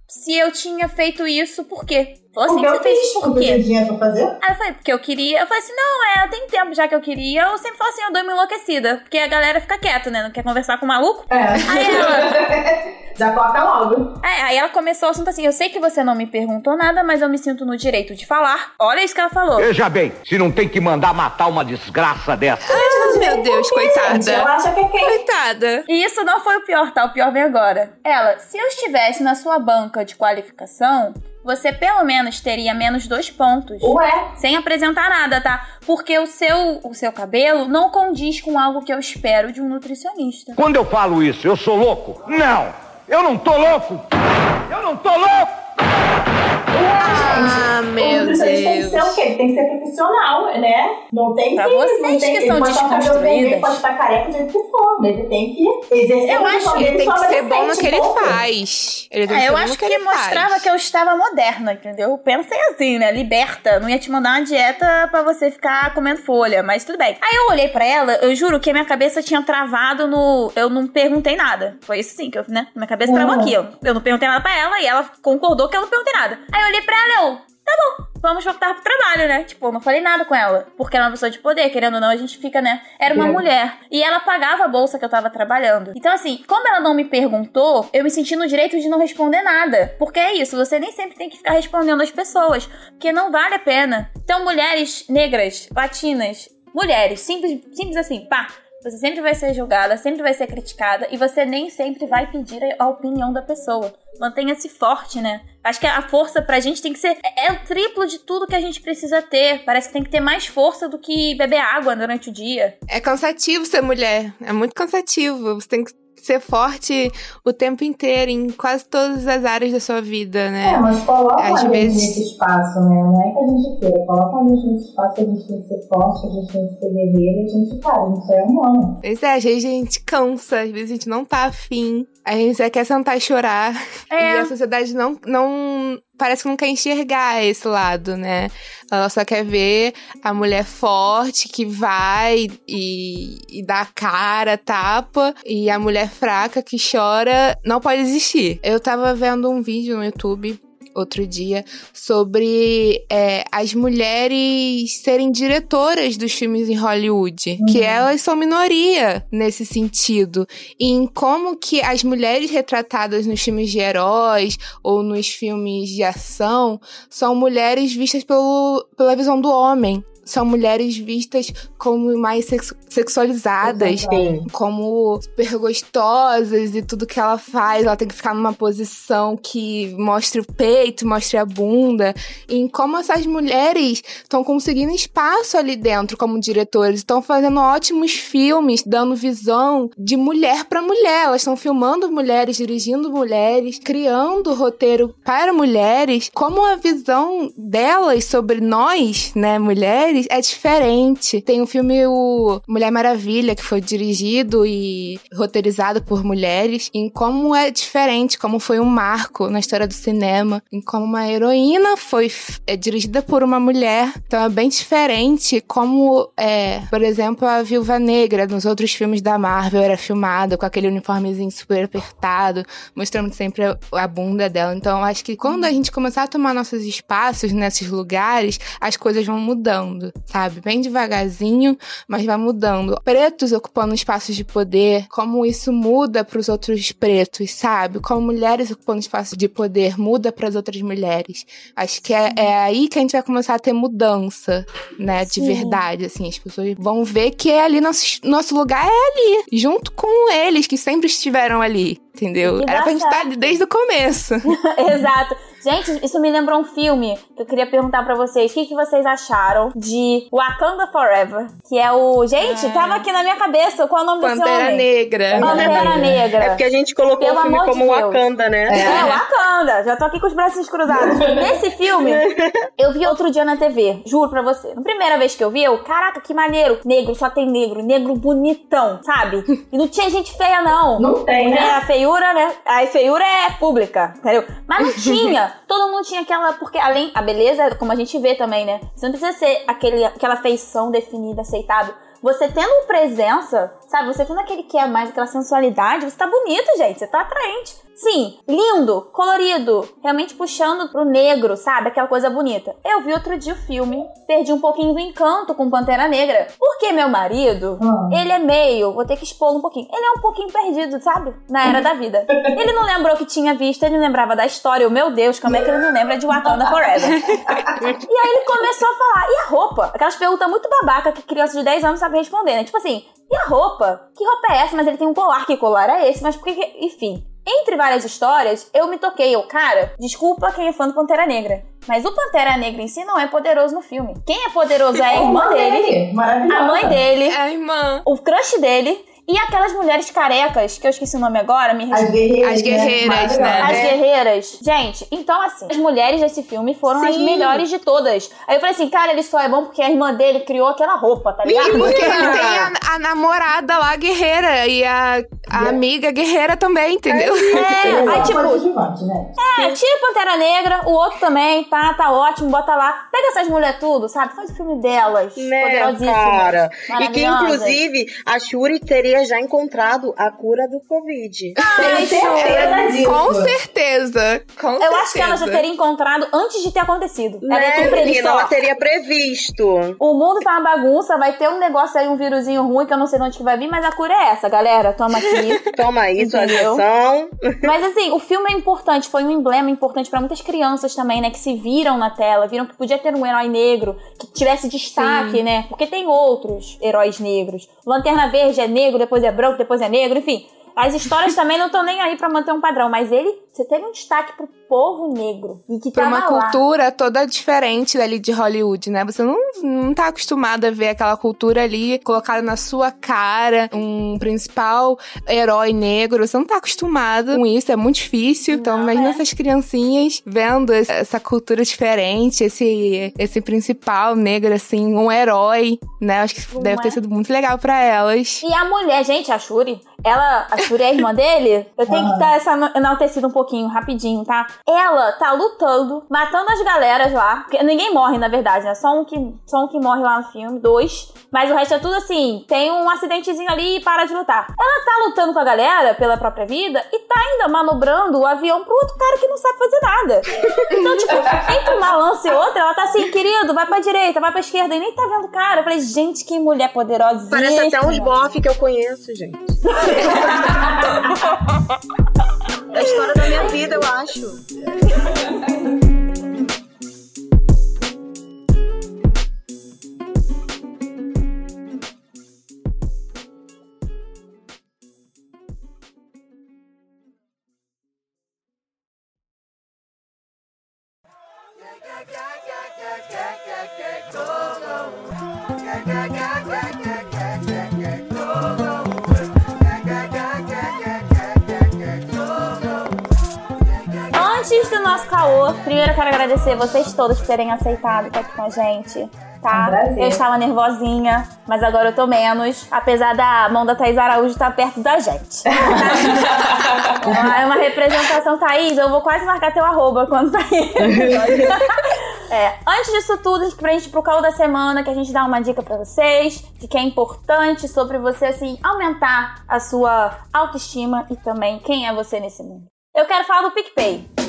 se eu tinha feito isso, por quê? Falou assim, você fez por quê? dinheiro pra fazer? Aí eu falei, porque eu queria. Eu falei assim, não, é, tem tempo já que eu queria. Eu sempre falo assim, eu dou uma enlouquecida. Porque a galera fica quieta, né? Não quer conversar com o maluco. É. Aí ela. [laughs] já coloca logo. É, aí ela começou o assunto assim: eu sei que você não me perguntou nada, mas eu me sinto no direito de falar. Olha isso que ela falou. Veja bem, se não tem que mandar matar uma desgraça dessa. Ah, meu Deus, coitada. Ela acha que é quem? Coitada. E isso não foi o pior, tá? O pior vem agora. Ela, se eu estivesse na sua banca de qualificação, você pelo menos teria menos dois pontos. Ué? Sem apresentar nada, tá? Porque o seu, o seu cabelo não condiz com algo que eu espero de um nutricionista. Quando eu falo isso, eu sou louco? Não! Eu não tô louco! Eu não tô louco! Ah, meu Deus. Tem que ser o quê? Tem que ser profissional, né? Não tem pra que... vocês não tem, que são desconstruídas. pode estar careca de jeito que for, mas ele tem que exercer Eu acho que ele tem que ser bom no que ele faz. Ele tem é, que eu acho que, ele mostrava faz. que eu estava moderna, entendeu? Eu pensei assim, né? Liberta. Não ia te mandar uma dieta pra você ficar comendo folha, mas tudo bem. Aí eu olhei pra ela, eu juro que a minha cabeça tinha travado no... Eu não perguntei nada. Foi isso sim, que eu, né? Minha cabeça travou aqui, ó. Eu não perguntei nada pra ela e ela concordou que eu não perguntei nada. Aí eu olhei pra ela, eu, tá bom, vamos voltar pro trabalho, né? Tipo, eu não falei nada com ela. Porque ela é uma pessoa de poder, querendo ou não, a gente fica, né? Era uma É. mulher. E ela pagava a bolsa que eu tava trabalhando. Então, assim, como ela não me perguntou, eu me senti no direito de não responder nada. Porque é isso, você nem sempre tem que ficar respondendo às pessoas. Porque não vale a pena. Então, mulheres negras, latinas, mulheres, simples, simples assim, pá. Você sempre vai ser julgada, sempre vai ser criticada e você nem sempre vai pedir a opinião da pessoa. Mantenha-se forte, né? Acho que a força pra gente tem que ser. É, é o triplo de tudo que a gente precisa ter. Parece que tem que ter mais força do que beber água durante o dia. É cansativo ser mulher. É muito cansativo. Você tem que ser forte o tempo inteiro, em quase todas as áreas da sua vida, né? É, mas coloca Às a gente vezes- nesse espaço, né? Não é que a gente queira, coloca a gente nesse espaço a gente tem que ser forte, a gente tem que ser guerreira, a gente faz, a gente é humano. Pois é, às vezes a gente cansa, às vezes a gente não tá afim. A gente só quer sentar e chorar. É. E a sociedade não, não. Parece que não quer enxergar esse lado, né? Ela só quer ver a mulher forte que vai e, e dá a cara, tapa, e a mulher fraca que chora não pode existir. Eu tava vendo um vídeo no YouTube outro dia sobre é, as mulheres serem diretoras dos filmes em Hollywood, que elas são minoria nesse sentido, e em como que as mulheres retratadas nos filmes de heróis ou nos filmes de ação são mulheres vistas pelo, pela visão do homem. São mulheres vistas como mais sex- sexualizadas Sim. como super gostosas e tudo que ela faz, ela tem que ficar numa posição que mostre o peito, mostre a bunda, e em como essas mulheres estão conseguindo espaço ali dentro como diretores, estão fazendo ótimos filmes, dando visão de mulher para mulher, elas estão filmando mulheres, dirigindo mulheres, criando roteiro para mulheres, como a visão delas sobre nós, né, mulheres, é diferente. Tem o filme o Mulher Maravilha, que foi dirigido e roteirizado por mulheres, em como é diferente, como foi um marco na história do cinema, em como uma heroína foi é, dirigida por uma mulher. Então é bem diferente como, é, por exemplo, a Viúva Negra nos outros filmes da Marvel era filmada com aquele uniformezinho super apertado, mostrando sempre a, bunda dela. Então acho que quando a gente começar a tomar nossos espaços nesses lugares, as coisas vão mudando, sabe? Bem devagarzinho, mas vai mudando. Pretos ocupando espaços de poder, como isso muda para os outros pretos, sabe? Como mulheres ocupando espaços de poder muda para as outras mulheres. Acho que é, é aí que a gente vai começar a ter mudança, né? De Sim. verdade, assim. As pessoas vão ver que é ali, nosso, nosso lugar é ali, junto com eles que sempre estiveram ali. Entendeu? Era pra gente estar desde o começo. [laughs] Exato. Gente, isso me lembrou um filme que eu queria perguntar pra vocês. O que, que vocês acharam de Wakanda Forever? Que é o. Gente, Ah. tava aqui na minha cabeça. Qual é o nome desse Pantera homem? Negra. Pantera Negra. É porque a gente colocou Pelo o filme de como Deus. Wakanda, né? É, Wakanda. Já tô aqui com os braços cruzados. [laughs] Nesse filme, eu vi outro dia na TV, juro pra você. Na primeira vez que eu vi, eu, caraca, que maneiro. Negro, só tem negro. Negro bonitão, sabe? E não tinha gente feia, não. Não tem, né? a feiura, né? A feiura é pública, entendeu? Mas não [laughs] tinha. Todo mundo tinha aquela. Porque além. A beleza, como a gente vê também, né? Você não precisa ser aquele, aquela feição definida, aceitável. Você tendo presença, sabe? Você tendo aquele que é mais, aquela sensualidade, você tá bonito, gente. Você tá atraente. Sim, lindo, colorido, realmente puxando pro negro, sabe? Aquela coisa bonita. Eu vi outro dia o filme, perdi um pouquinho do encanto com Pantera Negra. Porque meu marido, Hum. ele é meio, vou ter que expor um pouquinho. Ele é um pouquinho perdido, sabe? Na era da vida. Ele não lembrou que tinha visto, ele não lembrava da história. Eu, Meu Deus, como é que ele não lembra de Wakanda Forever? [laughs] e aí ele começou a falar, e a roupa? Aquelas perguntas muito babaca que criança de 10 anos sabe responder, né? Tipo assim, e a roupa? Que roupa é essa? Mas ele tem um colar, que colar é esse? Mas por que. Enfim. Entre várias histórias, eu me toquei. Eu, cara, desculpa quem é fã do Pantera Negra. Mas o Pantera Negra em si não é poderoso no filme. Quem é poderoso é a irmã dele, a mãe dele, É a irmã. o crush dele e aquelas mulheres carecas, que eu esqueci o nome agora, me As guerreiras. As guerreiras, né? as guerreiras. Gente, então assim, as mulheres desse filme foram as Sim. melhores de todas. Aí eu falei assim, cara, ele só é bom porque a irmã dele criou aquela roupa, tá ligado? Porque ele tem a, a namorada lá guerreira e a, a amiga guerreira também, entendeu? É, é aí tipo, né? é, tira Pantera Negra, o outro também, tá, tá ótimo, bota lá. Pega essas mulheres tudo, sabe? Faz o filme delas, Né, poderosíssimas, cara? E que, inclusive, a Shuri teria já encontrado a cura do Covid. Ai, Tenho certeza disso. Com certeza. Com Eu acho que ela já certeza. teria encontrado antes de ter acontecido. Ela Né, ter previsto, menina? ó, Ela teria previsto. O mundo tá uma bagunça, vai ter um negócio aí, um vírusinho ruim que eu não sei de onde que vai vir, mas a cura é essa, galera. Toma aqui. [laughs] Toma aí sua atenção. Mas assim, o filme é importante, foi um emblema importante pra muitas crianças também, né? Que se viram na tela, viram que podia ter um herói negro, que tivesse destaque, né? Porque tem outros heróis negros. Lanterna Verde é negro, depois é branco, depois é negro, enfim. As histórias também não estão nem aí pra manter um padrão, mas ele, você teve um destaque pro povo negro. E que Pra tava uma lá. cultura toda diferente dali de Hollywood, né? Você não, não tá acostumado a ver aquela cultura ali colocada na sua cara, um principal herói negro. Você não tá acostumado com isso, é muito difícil. Então, Não, imagina é. essas criancinhas vendo essa cultura diferente, esse, esse principal negro, assim, um herói, né? Acho que Não deve ter é? sido muito legal pra elas. E a mulher, gente, a Shuri, ela, a Shuri é a irmã dele. Eu tenho que dar essa enaltecida um pouquinho, rapidinho, tá? Ela tá lutando, matando as galeras lá. Porque ninguém morre, na verdade, né? Só um que, só um que morre lá no filme, dois. Mas o resto é tudo assim, tem um acidentezinho ali e para de lutar. Ela tá lutando com a galera pela própria vida e tá ainda manobrando o avião pro outro cara que não sabe fazer nada. Então, tipo, entre uma lança e outra, ela tá assim, querido, vai pra direita, vai pra esquerda, e nem tá vendo o cara. Eu falei, gente, que mulher poderosa. Parece até uns bofe que eu conheço, gente. [laughs] É a história da minha vida, eu acho. Nosso caô, primeiro eu quero agradecer vocês todos por terem aceitado estar aqui com a gente. Tá? Um. Eu estava nervosinha, mas agora eu tô menos. Apesar da mão da Thaís Araújo estar perto da gente. [laughs] é uma representação, Thaís. Eu vou quase marcar teu arroba quando sair. [laughs] É, antes disso tudo, pra gente ir pro caô da semana, que a gente dá uma dica pra vocês de que é importante sobre você, assim, aumentar a sua autoestima e também quem é você nesse mundo. Eu quero falar do PicPay.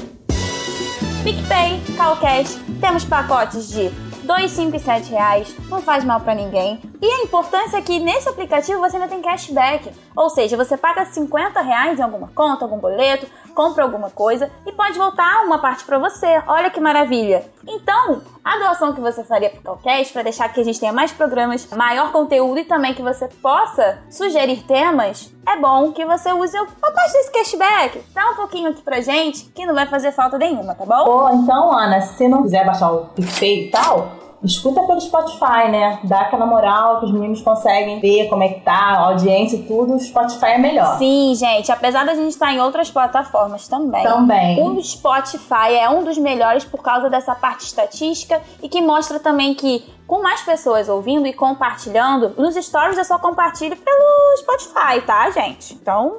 PicPay, Calcash, temos pacotes de 2, 5 e 7 reais, não faz mal pra ninguém. E a importância é que nesse aplicativo você ainda tem cashback. Ou seja, você paga 50 reais em alguma conta, algum boleto, compra alguma coisa e pode voltar uma parte pra você. Olha que maravilha! Então, a doação que você faria pro Calcash para deixar que a gente tenha mais programas, maior conteúdo e também que você possa sugerir temas, é bom que você use uma parte desse cashback. Dá um pouquinho aqui pra gente, que não vai fazer falta nenhuma, tá bom? Pô, então, Ana, se não quiser baixar o PicPay e tal, escuta pelo Spotify, né? Dá aquela moral que os meninos conseguem ver como é que tá, a audiência e tudo, o Spotify é melhor. Sim, gente, apesar da gente estar em outras plataformas também. Também. O Spotify é um dos melhores por causa dessa parte estatística e que mostra também que com mais pessoas ouvindo e compartilhando, nos stories é só compartilhe pelo Spotify, tá, gente? Então,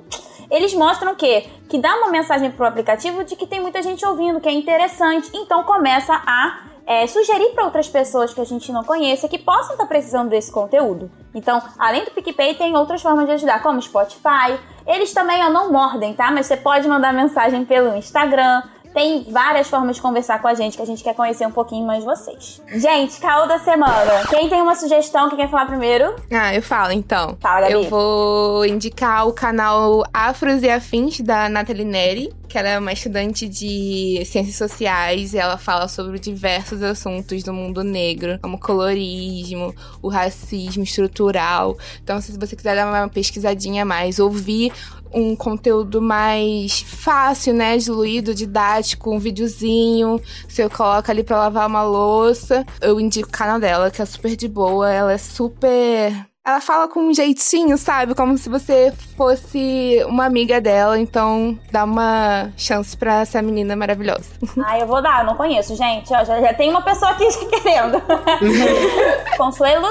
eles mostram o quê? Que dá uma mensagem pro aplicativo de que tem muita gente ouvindo, que é interessante. Então começa a é, sugerir para outras pessoas que a gente não conheça que possam estar precisando desse conteúdo. Então, além do PicPay, tem outras formas de ajudar, como Spotify. Eles também ó, não mordem, tá? Mas você pode mandar mensagem pelo Instagram. Tem várias formas de conversar com a gente, que a gente quer conhecer um pouquinho mais vocês. Gente, caô da semana. Quem tem uma sugestão que quer falar primeiro? Ah, eu falo então. Fala, Gabi. Eu vou indicar o canal Afros e Afins da Nathalie Neri, que ela é uma estudante de ciências sociais e ela fala sobre diversos assuntos do mundo negro, como colorismo, o racismo estrutural. Então, se você quiser dar uma pesquisadinha mais, ouvir um conteúdo mais fácil, né, diluído, didático, um videozinho, você coloca ali pra lavar uma louça. Eu indico o canal dela, que é super de boa, ela é super ela fala com um jeitinho, sabe? Como se você fosse uma amiga dela. Então, dá uma chance pra essa menina maravilhosa. [laughs] Ah, eu vou dar, eu não conheço, gente. Ó, já, já tem uma pessoa aqui [laughs] querendo. [laughs] Consuelo,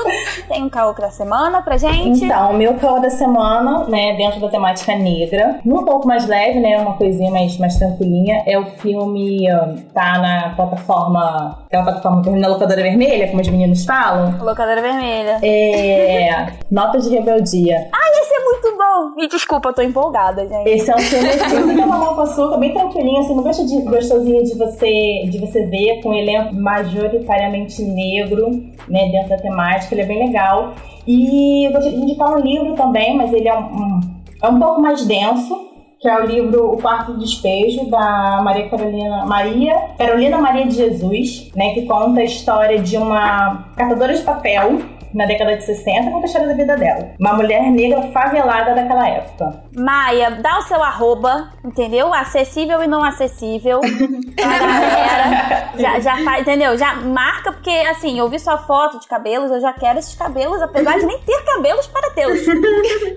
tem um caô da semana pra gente? Então, o meu caô da semana, né, dentro da temática negra, um pouco mais leve, né, uma coisinha mais, mais tranquilinha, é o filme, ah, tá na plataforma, aquela plataforma que na locadora vermelha, como os meninos falam, Locadora Vermelha. é Nota de Rebeldia. Esse é muito bom. Me desculpa, eu tô empolgada, gente. Esse é um filme assim, que é uma com açúcar, bem tranquilinho, assim, não gosta de gostosinho de você, de você ver, com um elenco majoritariamente negro, né, dentro da temática, ele é bem legal. E eu vou te indicar um livro também, mas ele é um, um- é um pouco mais denso, que é o livro O Quarto do Despejo, da Maria Carolina Maria Carolina Maria de Jesus, né, que conta a história de uma catadora de papel na década de 60, conta a história da vida dela. Uma mulher negra favelada daquela época. Maia, dá o seu arroba, entendeu? Acessível e não acessível. [laughs] galera já, já faz, entendeu? Já marca, porque assim, eu vi sua foto de cabelos, eu já quero esses cabelos, apesar de nem ter cabelos para tê-los. [laughs]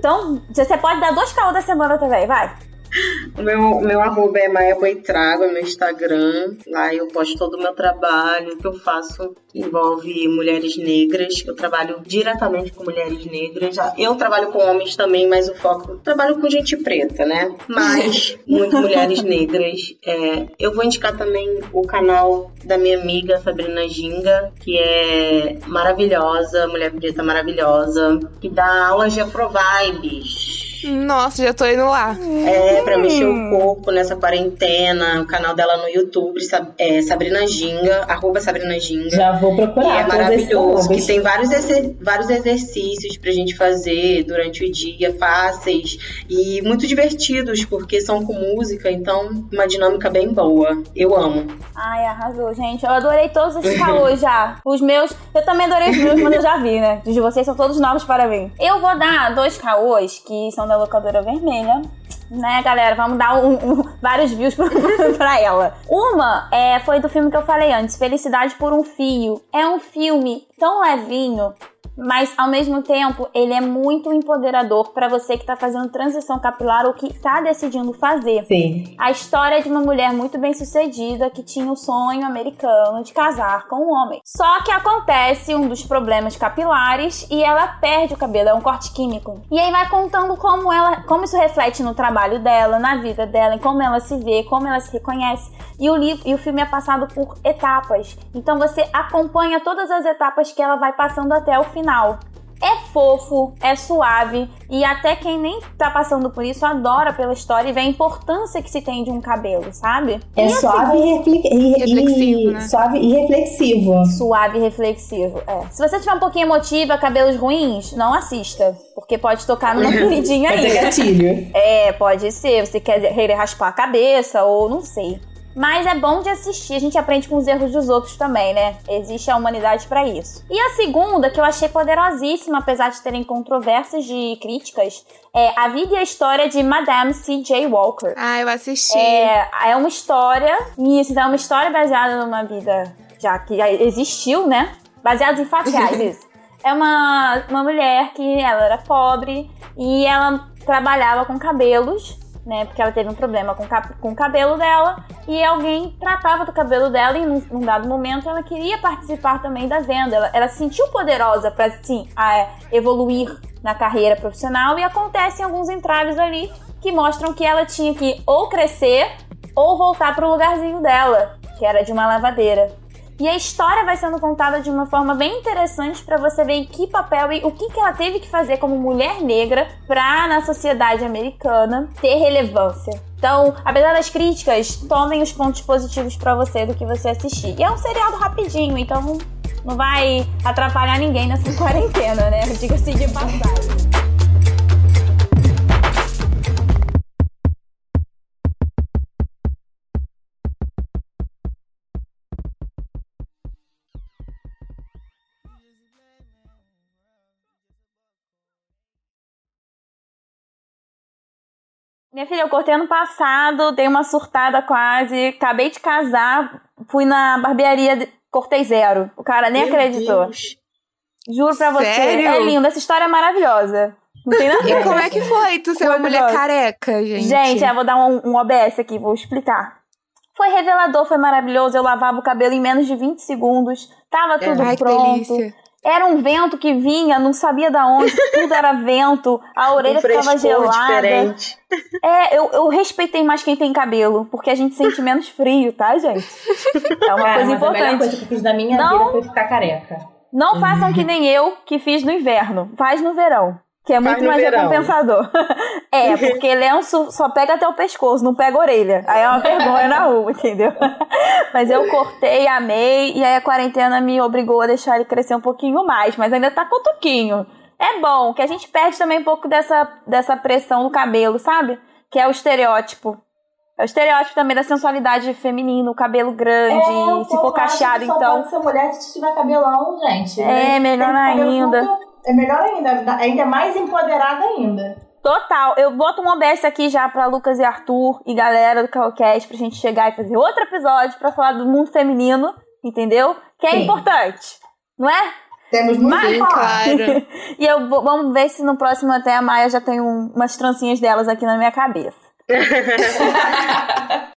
Então, você pode dar dois caô da semana também, vai. O meu, meu arroba é Maia Boitrago, é meu Instagram. Lá eu posto todo o meu trabalho. Que eu faço envolve mulheres negras. Eu trabalho diretamente com mulheres negras. Eu trabalho com homens também, mas o foco. Trabalho com gente preta, né? Mas [laughs] muito mulheres negras. É, eu vou indicar também o canal da minha amiga Sabrina Ginga, que é maravilhosa, mulher preta maravilhosa, que dá aulas de Afrovibes nossa, já tô indo lá. É, pra mexer o corpo nessa quarentena. O canal dela no YouTube, é Sabrina Ginga, arroba Sabrina Ginga. Já vou procurar. E é maravilhoso, que tem vários, vários exercícios pra gente fazer durante o dia, fáceis e muito divertidos, porque são com música, então uma dinâmica bem boa. Eu amo. Ai, arrasou, gente. Eu adorei todos esses caôs já. Os meus, eu também adorei os meus, mas eu já vi, né? Os de vocês são todos novos para mim. Eu vou dar dois caôs que são da locadora vermelha. Né, galera? Vamos dar um, um, vários views [laughs] pra, ela. Uma é, foi do filme que eu falei antes, Felicidade por um Fio. É um filme tão levinho, mas ao mesmo tempo ele é muito empoderador para você que está fazendo transição capilar ou que está decidindo fazer. Sim. A história de uma mulher muito bem sucedida que tinha o sonho americano de casar com um homem. Só que acontece um dos problemas capilares e ela perde o cabelo, é um corte químico. E aí vai contando como ela, como isso reflete no trabalho dela, na vida dela, em como ela se vê, como ela se reconhece. E o livro e o filme é passado por etapas. Então você acompanha todas as etapas que ela vai passando até o final final. É fofo, é suave e até quem nem tá passando por isso adora pela história e vê a importância que se tem de um cabelo, sabe? É e suave assim, e, reflexivo, e, né? suave e reflexivo. Suave e reflexivo, é. Se você tiver um pouquinho emotiva, cabelos ruins, não assista, porque pode tocar numa [laughs] feridinha aí. Pode ser gatilho. É, pode ser. Você quer raspar a cabeça ou não sei. Mas é bom de assistir, a gente aprende com os erros dos outros também, né? Existe a humanidade para isso. E a segunda, que eu achei poderosíssima, apesar de terem controvérsias de críticas, é A Vida e a História de Madame C.J. Walker. Ah, eu assisti. É, é uma história, isso, é uma história baseada numa vida já que já existiu, né? Baseada em fatos reais, [laughs] É uma, uma mulher que ela era pobre e ela trabalhava com cabelos né? Porque ela teve um problema com, com o cabelo dela e alguém tratava do cabelo dela e num, num dado momento ela queria participar também da venda. Ela, ela se sentiu poderosa para sim a, evoluir na carreira profissional e acontecem alguns entraves ali que mostram que ela tinha que ou crescer ou voltar para o lugarzinho dela, que era de uma lavadeira. E a história vai sendo contada de uma forma bem interessante para você ver em que papel e o que, que ela teve que fazer como mulher negra para na sociedade americana ter relevância. Então, apesar das críticas, tomem os pontos positivos para você do que você assistir. E é um seriado rapidinho, então não vai atrapalhar ninguém nessa [laughs] quarentena, né? Diga-se de passagem. Minha filha, eu cortei ano passado, dei uma surtada quase, acabei de casar, fui na barbearia, cortei zero. O cara nem Meu acreditou. Deus. Juro pra você, Sério? é lindo, essa história é maravilhosa. Não tem nada. E como é que foi tu ser uma mulher careca, gente? Gente, eu vou dar um, um OBS aqui, vou explicar. Foi revelador, foi maravilhoso. Eu lavava o cabelo em menos de 20 segundos. Tava tudo Ai, pronto. Era um vento que vinha, não sabia da onde, tudo era vento, a [laughs] orelha um ficava gelada. Diferente. É, eu, eu respeitei mais quem tem cabelo, porque a gente sente menos frio, tá, gente? [laughs] É uma coisa importante. A melhor coisa que eu fiz na minha não, vida foi ficar careca. Não façam que nem eu, que fiz no inverno. Faz no verão. Que é muito mais verão. recompensador. [laughs] é, [laughs] porque lenço só pega até o pescoço, não pega a orelha. Aí é uma vergonha na rua, entendeu? [laughs] Mas eu cortei, amei, e aí a quarentena me obrigou a deixar ele crescer um pouquinho mais, mas ainda tá cotoquinho. é bom, que a gente perde também um pouco dessa, dessa pressão no cabelo, sabe? Que é o estereótipo. É o estereótipo também da sensualidade feminina, o cabelo grande, É, se for cacheado, então. pode ser mulher se tiver cabelão, gente. É, melhor Tem cabelo ainda. curto, É melhor ainda, ainda mais empoderada ainda. Total. Eu boto um OBS aqui já pra Lucas e Arthur e galera do Calcast pra gente chegar e fazer outro episódio pra falar do mundo feminino, entendeu? Que é Sim. importante, não é? Temos muito Mas- claro. [laughs] E eu vou- vamos ver se no próximo até a Maia já tem um- umas trancinhas delas aqui na minha cabeça. [laughs]